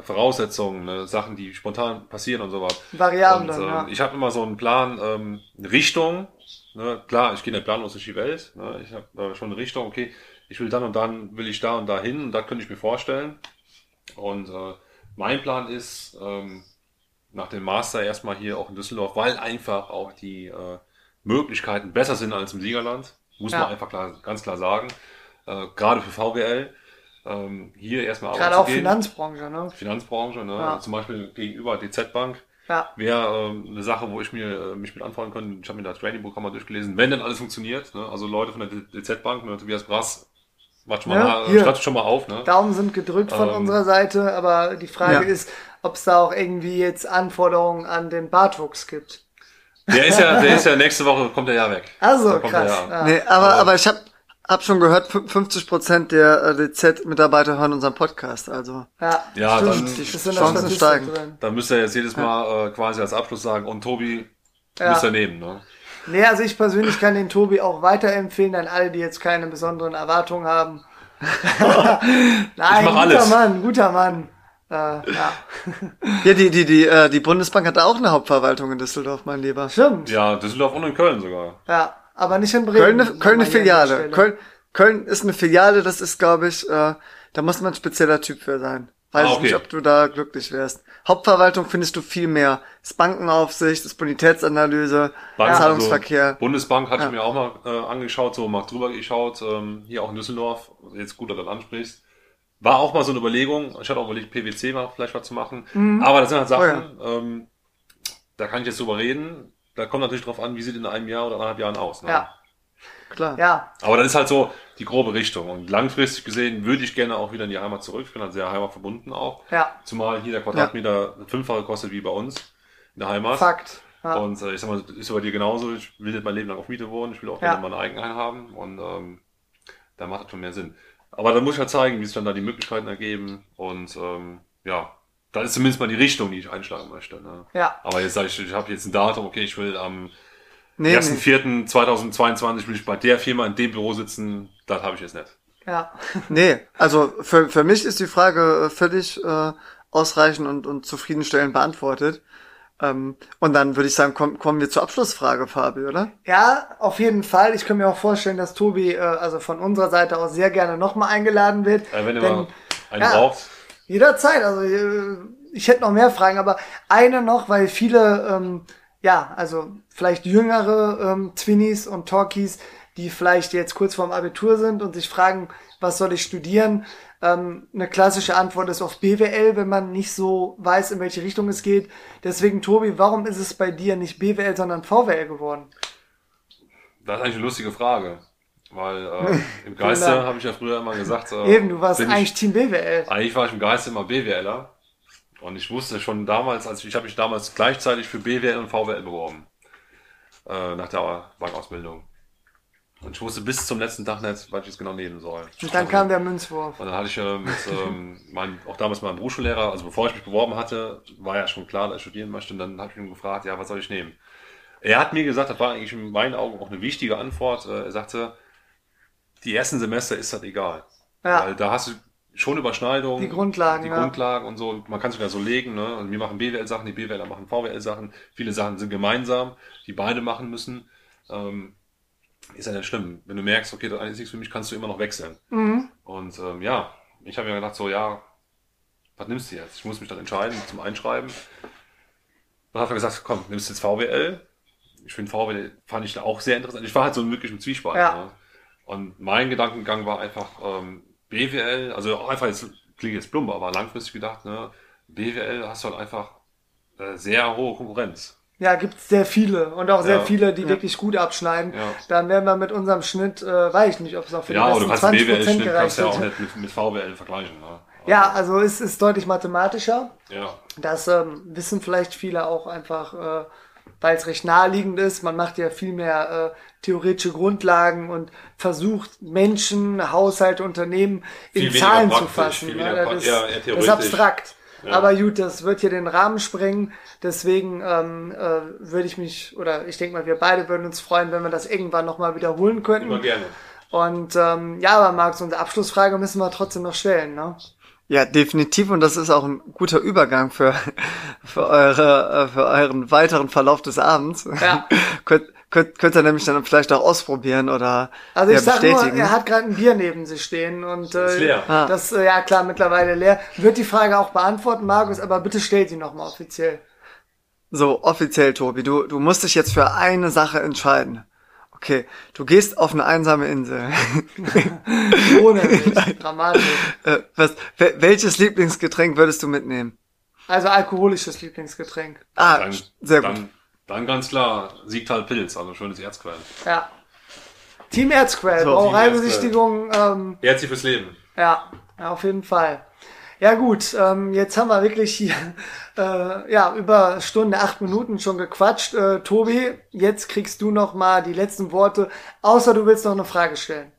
Voraussetzungen, ne? Sachen, die spontan passieren und sowas. Variablen, Und, ähm, ja. Ich habe immer so einen Plan, ähm, Richtung. Ne? Klar, ich gehe nicht planlos durch die Welt. Ne? Ich habe äh, schon eine Richtung, okay, ich will dann und dann, will ich da und da hin und das könnte ich mir vorstellen. Und äh, mein Plan ist, ähm, nach dem Master erstmal hier auch in Düsseldorf, weil einfach auch die äh, Möglichkeiten besser sind als im Siegerland. Muss Ja. man einfach klar, ganz klar sagen. Äh, gerade für VWL. Ähm, hier erstmal Gerade arbeiten auch zu gehen. Finanzbranche, ne? Finanzbranche, ne? Ja. Also zum Beispiel gegenüber DZ Bank Ja. wäre ähm, eine Sache, wo ich mir äh, mich mit anfreunden könnte. Ich habe mir das Trainingprogramm mal durchgelesen, wenn denn alles funktioniert. Ne? Also Leute von der DZ Bank, ne? Tobias Brass, macht schon mal, Ja, schreibt schon mal auf. Ne? Daumen sind gedrückt von Ähm, unserer Seite, aber die Frage Ja. ist, ob es da auch irgendwie jetzt Anforderungen an den Bartwuchs gibt. Der ist ja, der ist ja nächste Woche kommt er ja weg. Also, er krass. ja. Ja. Nee, aber, Aber- aber ich habe hab schon gehört, fün- 50% der äh, DZ-Mitarbeiter hören unseren Podcast, also. Ja, Ja, stimmt. dann- Das Die der Chancen steigen. drin. Da müsst ihr jetzt jedes Mal äh, quasi als Abschluss sagen, und Tobi, Ja. müsst ihr nehmen. Ne? Nee, also ich persönlich kann den Tobi auch weiterempfehlen an alle, die jetzt keine besonderen Erwartungen haben. [laughs] [laughs] Nein, mach guter alles. Mann, guter Mann. Äh, ja, [laughs] Ja, die, die, die, äh, die Bundesbank hat auch eine Hauptverwaltung in Düsseldorf, mein Lieber. stimmt. Ja. Ja, Düsseldorf und in Köln sogar. aber nicht in Bremen. Köln, Köln eine Filiale. Köln, Köln ist eine Filiale, das ist, glaube ich, äh, da muss man ein spezieller Typ für sein. Weiß Ah, ich okay. nicht, ob du da glücklich wärst. Hauptverwaltung findest du viel mehr. Das Bankenaufsicht, das Bonitätsanalyse, Bank, Zahlungsverkehr. Also Bundesbank hatte Ja. ich mir auch mal äh, angeschaut, so mal drüber geschaut, ähm, hier auch in Düsseldorf, jetzt gut, dass du das ansprichst. War auch mal so eine Überlegung, ich hatte auch überlegt, PwC mal vielleicht was zu machen, Mhm. aber das sind halt Sachen, Oh ähm, da kann ich jetzt drüber reden, da kommt natürlich drauf an, wie sieht in einem Jahr oder anderthalb Jahren aus. Ne? Ja, Klar. ja, Aber das ist halt so die grobe Richtung und langfristig gesehen würde ich gerne auch wieder in die Heimat zurück, ich bin halt sehr heimatverbunden auch, ja, zumal hier der Quadratmeter fünffache kostet wie bei uns in der Heimat. Fakt. Ja. Und äh, ich sag mal, ist bei dir genauso. Ich will nicht mein Leben lang auf Miete wohnen. Ich will auch Ja. gerne mal ein Eigenheim haben. Und ähm, da macht das schon mehr Sinn. Aber dann muss ich halt zeigen, wie sich dann da die Möglichkeiten ergeben. Und ähm, ja, da ist zumindest mal die Richtung, die ich einschlagen möchte. Ne? Ja, Aber jetzt sage ich, ich habe jetzt ein Datum, okay, ich will am Nee, nee. 1.4.2022 will ich bei der Firma in dem Büro sitzen. Das habe ich jetzt nicht. ja, [laughs] Nee, also für, für mich ist die Frage völlig äh, ausreichend und, und zufriedenstellend beantwortet. Ähm, und dann würde ich sagen, komm, kommen wir zur Abschlussfrage, Fabi, oder? ja, auf jeden Fall. Ich kann mir auch vorstellen, dass Tobi, äh, also von unserer Seite aus sehr gerne nochmal eingeladen wird. Äh, wenn Denn- mal einen ja. braucht, Jederzeit. Also äh, ich hätte noch mehr Fragen, aber eine noch, weil viele, ähm, ja, also vielleicht jüngere ähm, Twinnies und Talkies, die vielleicht jetzt kurz vorm Abitur sind und sich fragen, was soll ich studieren? Ähm, eine klassische Antwort ist auf BWL, wenn man nicht so weiß, in welche Richtung es geht. Deswegen, Tobi, warum ist es bei dir nicht BWL, sondern VWL geworden? das ist eigentlich eine lustige Frage. Weil äh, im Geiste [laughs] habe ich ja früher immer gesagt, äh, Eben, du warst bin ich- eigentlich Team BWL. Eigentlich war ich im Geiste immer BWLer. Und ich wusste schon damals, als ich, ich habe mich damals gleichzeitig für BWL und VWL beworben. Äh, nach der Bankausbildung. Und ich wusste bis zum letzten Tag nicht, was ich jetzt genau nehmen soll. Und dann kam der Münzwurf. Und dann hatte ich äh, mit, ähm, mein, auch damals meinem Berufsschullehrer, also bevor ich mich beworben hatte, war ja schon klar, dass ich studieren möchte. Und dann habe ich ihn gefragt, ja, was soll ich nehmen? Er hat mir gesagt, das war eigentlich in meinen Augen auch eine wichtige Antwort. Äh, Er sagte, die ersten Semester ist das egal. Ja. Weil da hast du schon Überschneidungen. Die Grundlagen, Die ja. Grundlagen und so. Man kann sich da so legen. Ne? Und wir machen BWL-Sachen, die BWLer machen VWL-Sachen. Viele Sachen sind gemeinsam, die beide machen müssen. Ähm, ist ja nicht schlimm. Wenn du merkst, okay, das eine ist nichts für mich, kannst du immer noch wechseln. Mhm. Und ähm, ja, ich habe mir gedacht, so, ja, was nimmst du jetzt? Ich muss mich dann entscheiden zum Einschreiben. Dann hat er gesagt, komm, nimmst du jetzt VWL. Ich finde VWL fand ich da auch sehr interessant. Ich war halt so wirklich im Zwiespalt. Ja. Ne? Und mein Gedankengang war einfach ähm, BWL, also auch einfach jetzt klingt jetzt plump, aber langfristig gedacht, ne, BWL hast du halt einfach äh, sehr hohe Konkurrenz. Ja, gibt's sehr viele und auch sehr Ja. viele, die wirklich gut abschneiden. Ja. Dann werden wir mit unserem Schnitt, äh, weiß ich nicht, ob es auch für ja, die besten kannst 20 Prozent gereicht kannst ja auch nicht mit, mit VWL vergleichen. Ne? Ja, also es ist deutlich mathematischer. ja. Das ähm, wissen vielleicht viele auch einfach, äh, weil es recht naheliegend ist. Man macht ja viel mehr äh, theoretische Grundlagen und versucht Menschen, Haushalte, Unternehmen in Viel Zahlen zu fassen. viel ne? Das, pra- ist, das ist abstrakt. Ja. Aber gut, das wird hier den Rahmen sprengen. Deswegen ähm, äh, würde ich mich, oder ich denke mal, wir beide würden uns freuen, wenn wir das irgendwann nochmal wiederholen könnten. Immer gerne. Und ähm, ja, aber Max, unsere Abschlussfrage müssen wir trotzdem noch stellen. Ne? Ja, definitiv. Und das ist auch ein guter Übergang für, für, eure, äh, für euren weiteren Verlauf des Abends. Ja. [laughs] könnt, könnt, könnt ihr nämlich dann vielleicht auch ausprobieren oder Also ich ja, sag nur, bestätigen. er hat gerade ein Bier neben sich stehen und äh, Ist leer. Ah. das äh, ja klar mittlerweile leer. Wird die Frage auch beantworten, Markus, aber bitte stell sie nochmal offiziell. So, offiziell, Tobi, du, du musst dich jetzt für eine Sache entscheiden. Okay, du gehst auf eine einsame Insel. [laughs] Ohne mich. Dramatisch. Äh, Was, wel- welches Lieblingsgetränk würdest du mitnehmen? Also alkoholisches Lieblingsgetränk. Ah, Dann, sehr gut. Dann, dann ganz klar, Siegtal Pilz, also schönes Erzquell. Ja. Team Erzquell, So, Brauereibesichtigung, ähm, Herzlich fürs Leben. Ja, ja, auf jeden Fall. Ja gut, ähm, jetzt haben wir wirklich hier [laughs] äh, ja über Stunde acht Minuten schon gequatscht. Äh, Tobi, jetzt kriegst du noch mal die letzten Worte, außer du willst noch eine Frage stellen.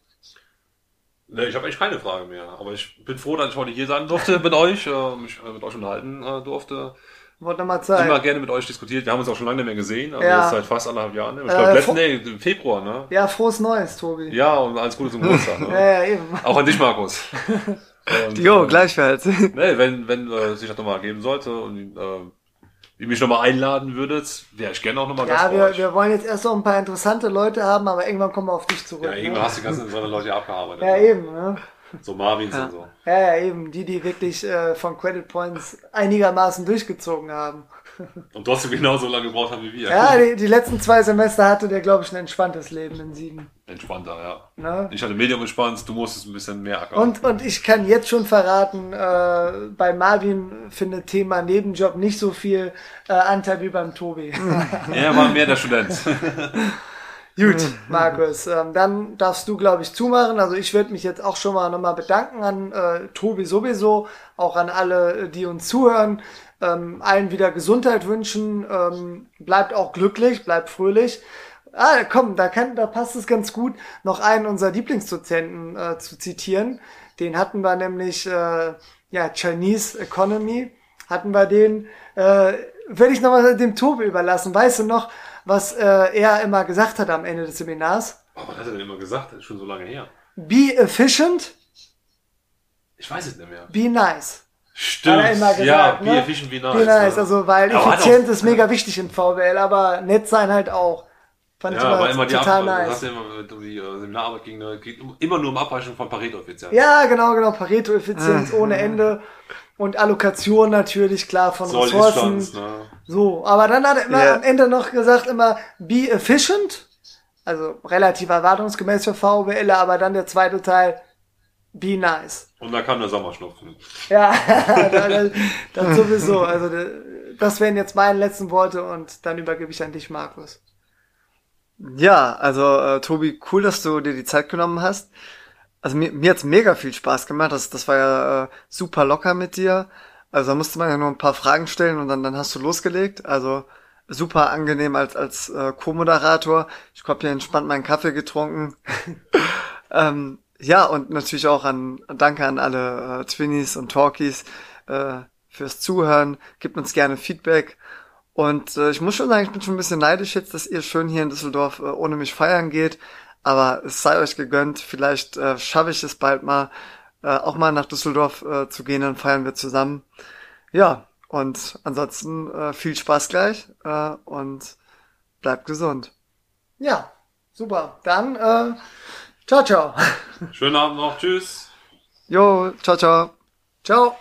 Ne, ich habe eigentlich keine Frage mehr, aber ich bin froh, dass ich heute hier sein durfte mit euch, äh, mich äh, mit euch unterhalten äh, durfte. Noch mal Immer Zeit. gerne mit euch diskutiert. Wir haben uns auch schon lange nicht mehr gesehen, also Ja. seit fast anderthalb Jahren. ne? Ich Äh, glaube, letzten, vor- nee, Februar, ne? Ja, frohes Neues, Tobi. Ja, und alles Gute zum Geburtstag. [laughs] Ja, Ne? ja, eben. Auch an dich, Markus. [laughs] Und, Jo, äh, gleichfalls. [laughs] Ne, wenn wenn äh, sich das nochmal ergeben sollte und äh, ihr mich nochmal einladen würdet, wäre ich gerne auch nochmal Ja, wir, wir wollen jetzt erst noch ein paar interessante Leute haben, aber irgendwann kommen wir auf dich zurück. ja, ne? irgendwann hast du die ganzen interessante Leute abgearbeitet. ja eben. Ne? So Marvins und so. Ja, ja, eben, die, die wirklich äh, von Credit Points einigermaßen durchgezogen haben. Und trotzdem genauso lange gebraucht haben wie wir. Ja, die, die letzten zwei Semester hatte der, glaube ich, ein entspanntes Leben in Siegen. Entspannter, ja. Ne? Ich hatte Medium entspannt, du musstest ein bisschen mehr ackern. Und, und ich kann jetzt schon verraten, äh, bei Marvin findet Thema Nebenjob nicht so viel äh, Anteil wie beim Tobi. [laughs] Er war mehr der Student. [laughs] Gut, Markus, ähm, dann darfst du, glaube ich, zumachen. Also ich würde mich jetzt auch schon mal nochmal bedanken an äh, Tobi sowieso, auch an alle, äh, die uns zuhören. Ähm, allen wieder Gesundheit wünschen. Ähm, bleibt auch glücklich, bleibt fröhlich. Ah, komm, da, kann, da passt es ganz gut, noch einen unserer Lieblingsdozenten äh, zu zitieren. Den hatten wir nämlich, äh, ja, Chinese Economy, hatten wir den. Äh, Würde ich nochmal dem Tobi überlassen. Weißt du noch, was äh, er immer gesagt hat am Ende des Seminars? Oh, was hat er denn immer gesagt? Das ist schon so lange her. Be efficient, Ich weiß es nicht mehr. be nice. Stimmt. Hat er immer gesagt, ja, ne? Be efficient, be nice. Be nice, also weil Aber effizient auch- ist mega wichtig in VWL, aber nett sein halt auch. Fand Ja, ich aber immer, immer die total Ab nice. du immer, wenn du die äh, Seminararbeit ging, ne, geht immer nur um Abweichung von Pareto-Effizienz. Ja, genau, genau. Pareto-Effizienz ohne Ende. Und Allokation natürlich, klar, von Soll ist Ressourcen. Chance, ne? So, aber dann hat er immer Ja. am Ende noch gesagt, immer be efficient. Also relativ erwartungsgemäß für VWL, aber dann der zweite Teil, be nice. Und dann kam der Sommerschnupfen. Ja, [laughs] das, das sowieso. Also das wären jetzt meine letzten Worte und dann übergebe ich an dich, Markus. Ja, also äh, Tobi, cool, dass du dir die Zeit genommen hast. Also mir, mir hat's mega viel Spaß gemacht. Das, das war ja äh, super locker mit dir. Also da musste man ja nur ein paar Fragen stellen und dann, dann hast du losgelegt. Also super angenehm als, als äh, Co-Moderator. Ich hab hier entspannt meinen Kaffee getrunken. [laughs] ähm, ja, und natürlich auch an danke an alle äh, Twinnies und Talkies äh, fürs Zuhören. Gebt uns gerne Feedback. Und äh, ich muss schon sagen, ich bin schon ein bisschen neidisch jetzt, dass ihr schön hier in Düsseldorf äh, ohne mich feiern geht. Aber es sei euch gegönnt. Vielleicht äh, schaffe ich es bald mal, äh, auch mal nach Düsseldorf äh, zu gehen. Dann feiern wir zusammen. Ja, und ansonsten äh, viel Spaß gleich äh, und bleibt gesund. Ja, super. Dann, äh, ciao, ciao. Schönen Abend noch. Tschüss. Jo, ciao, ciao. Ciao.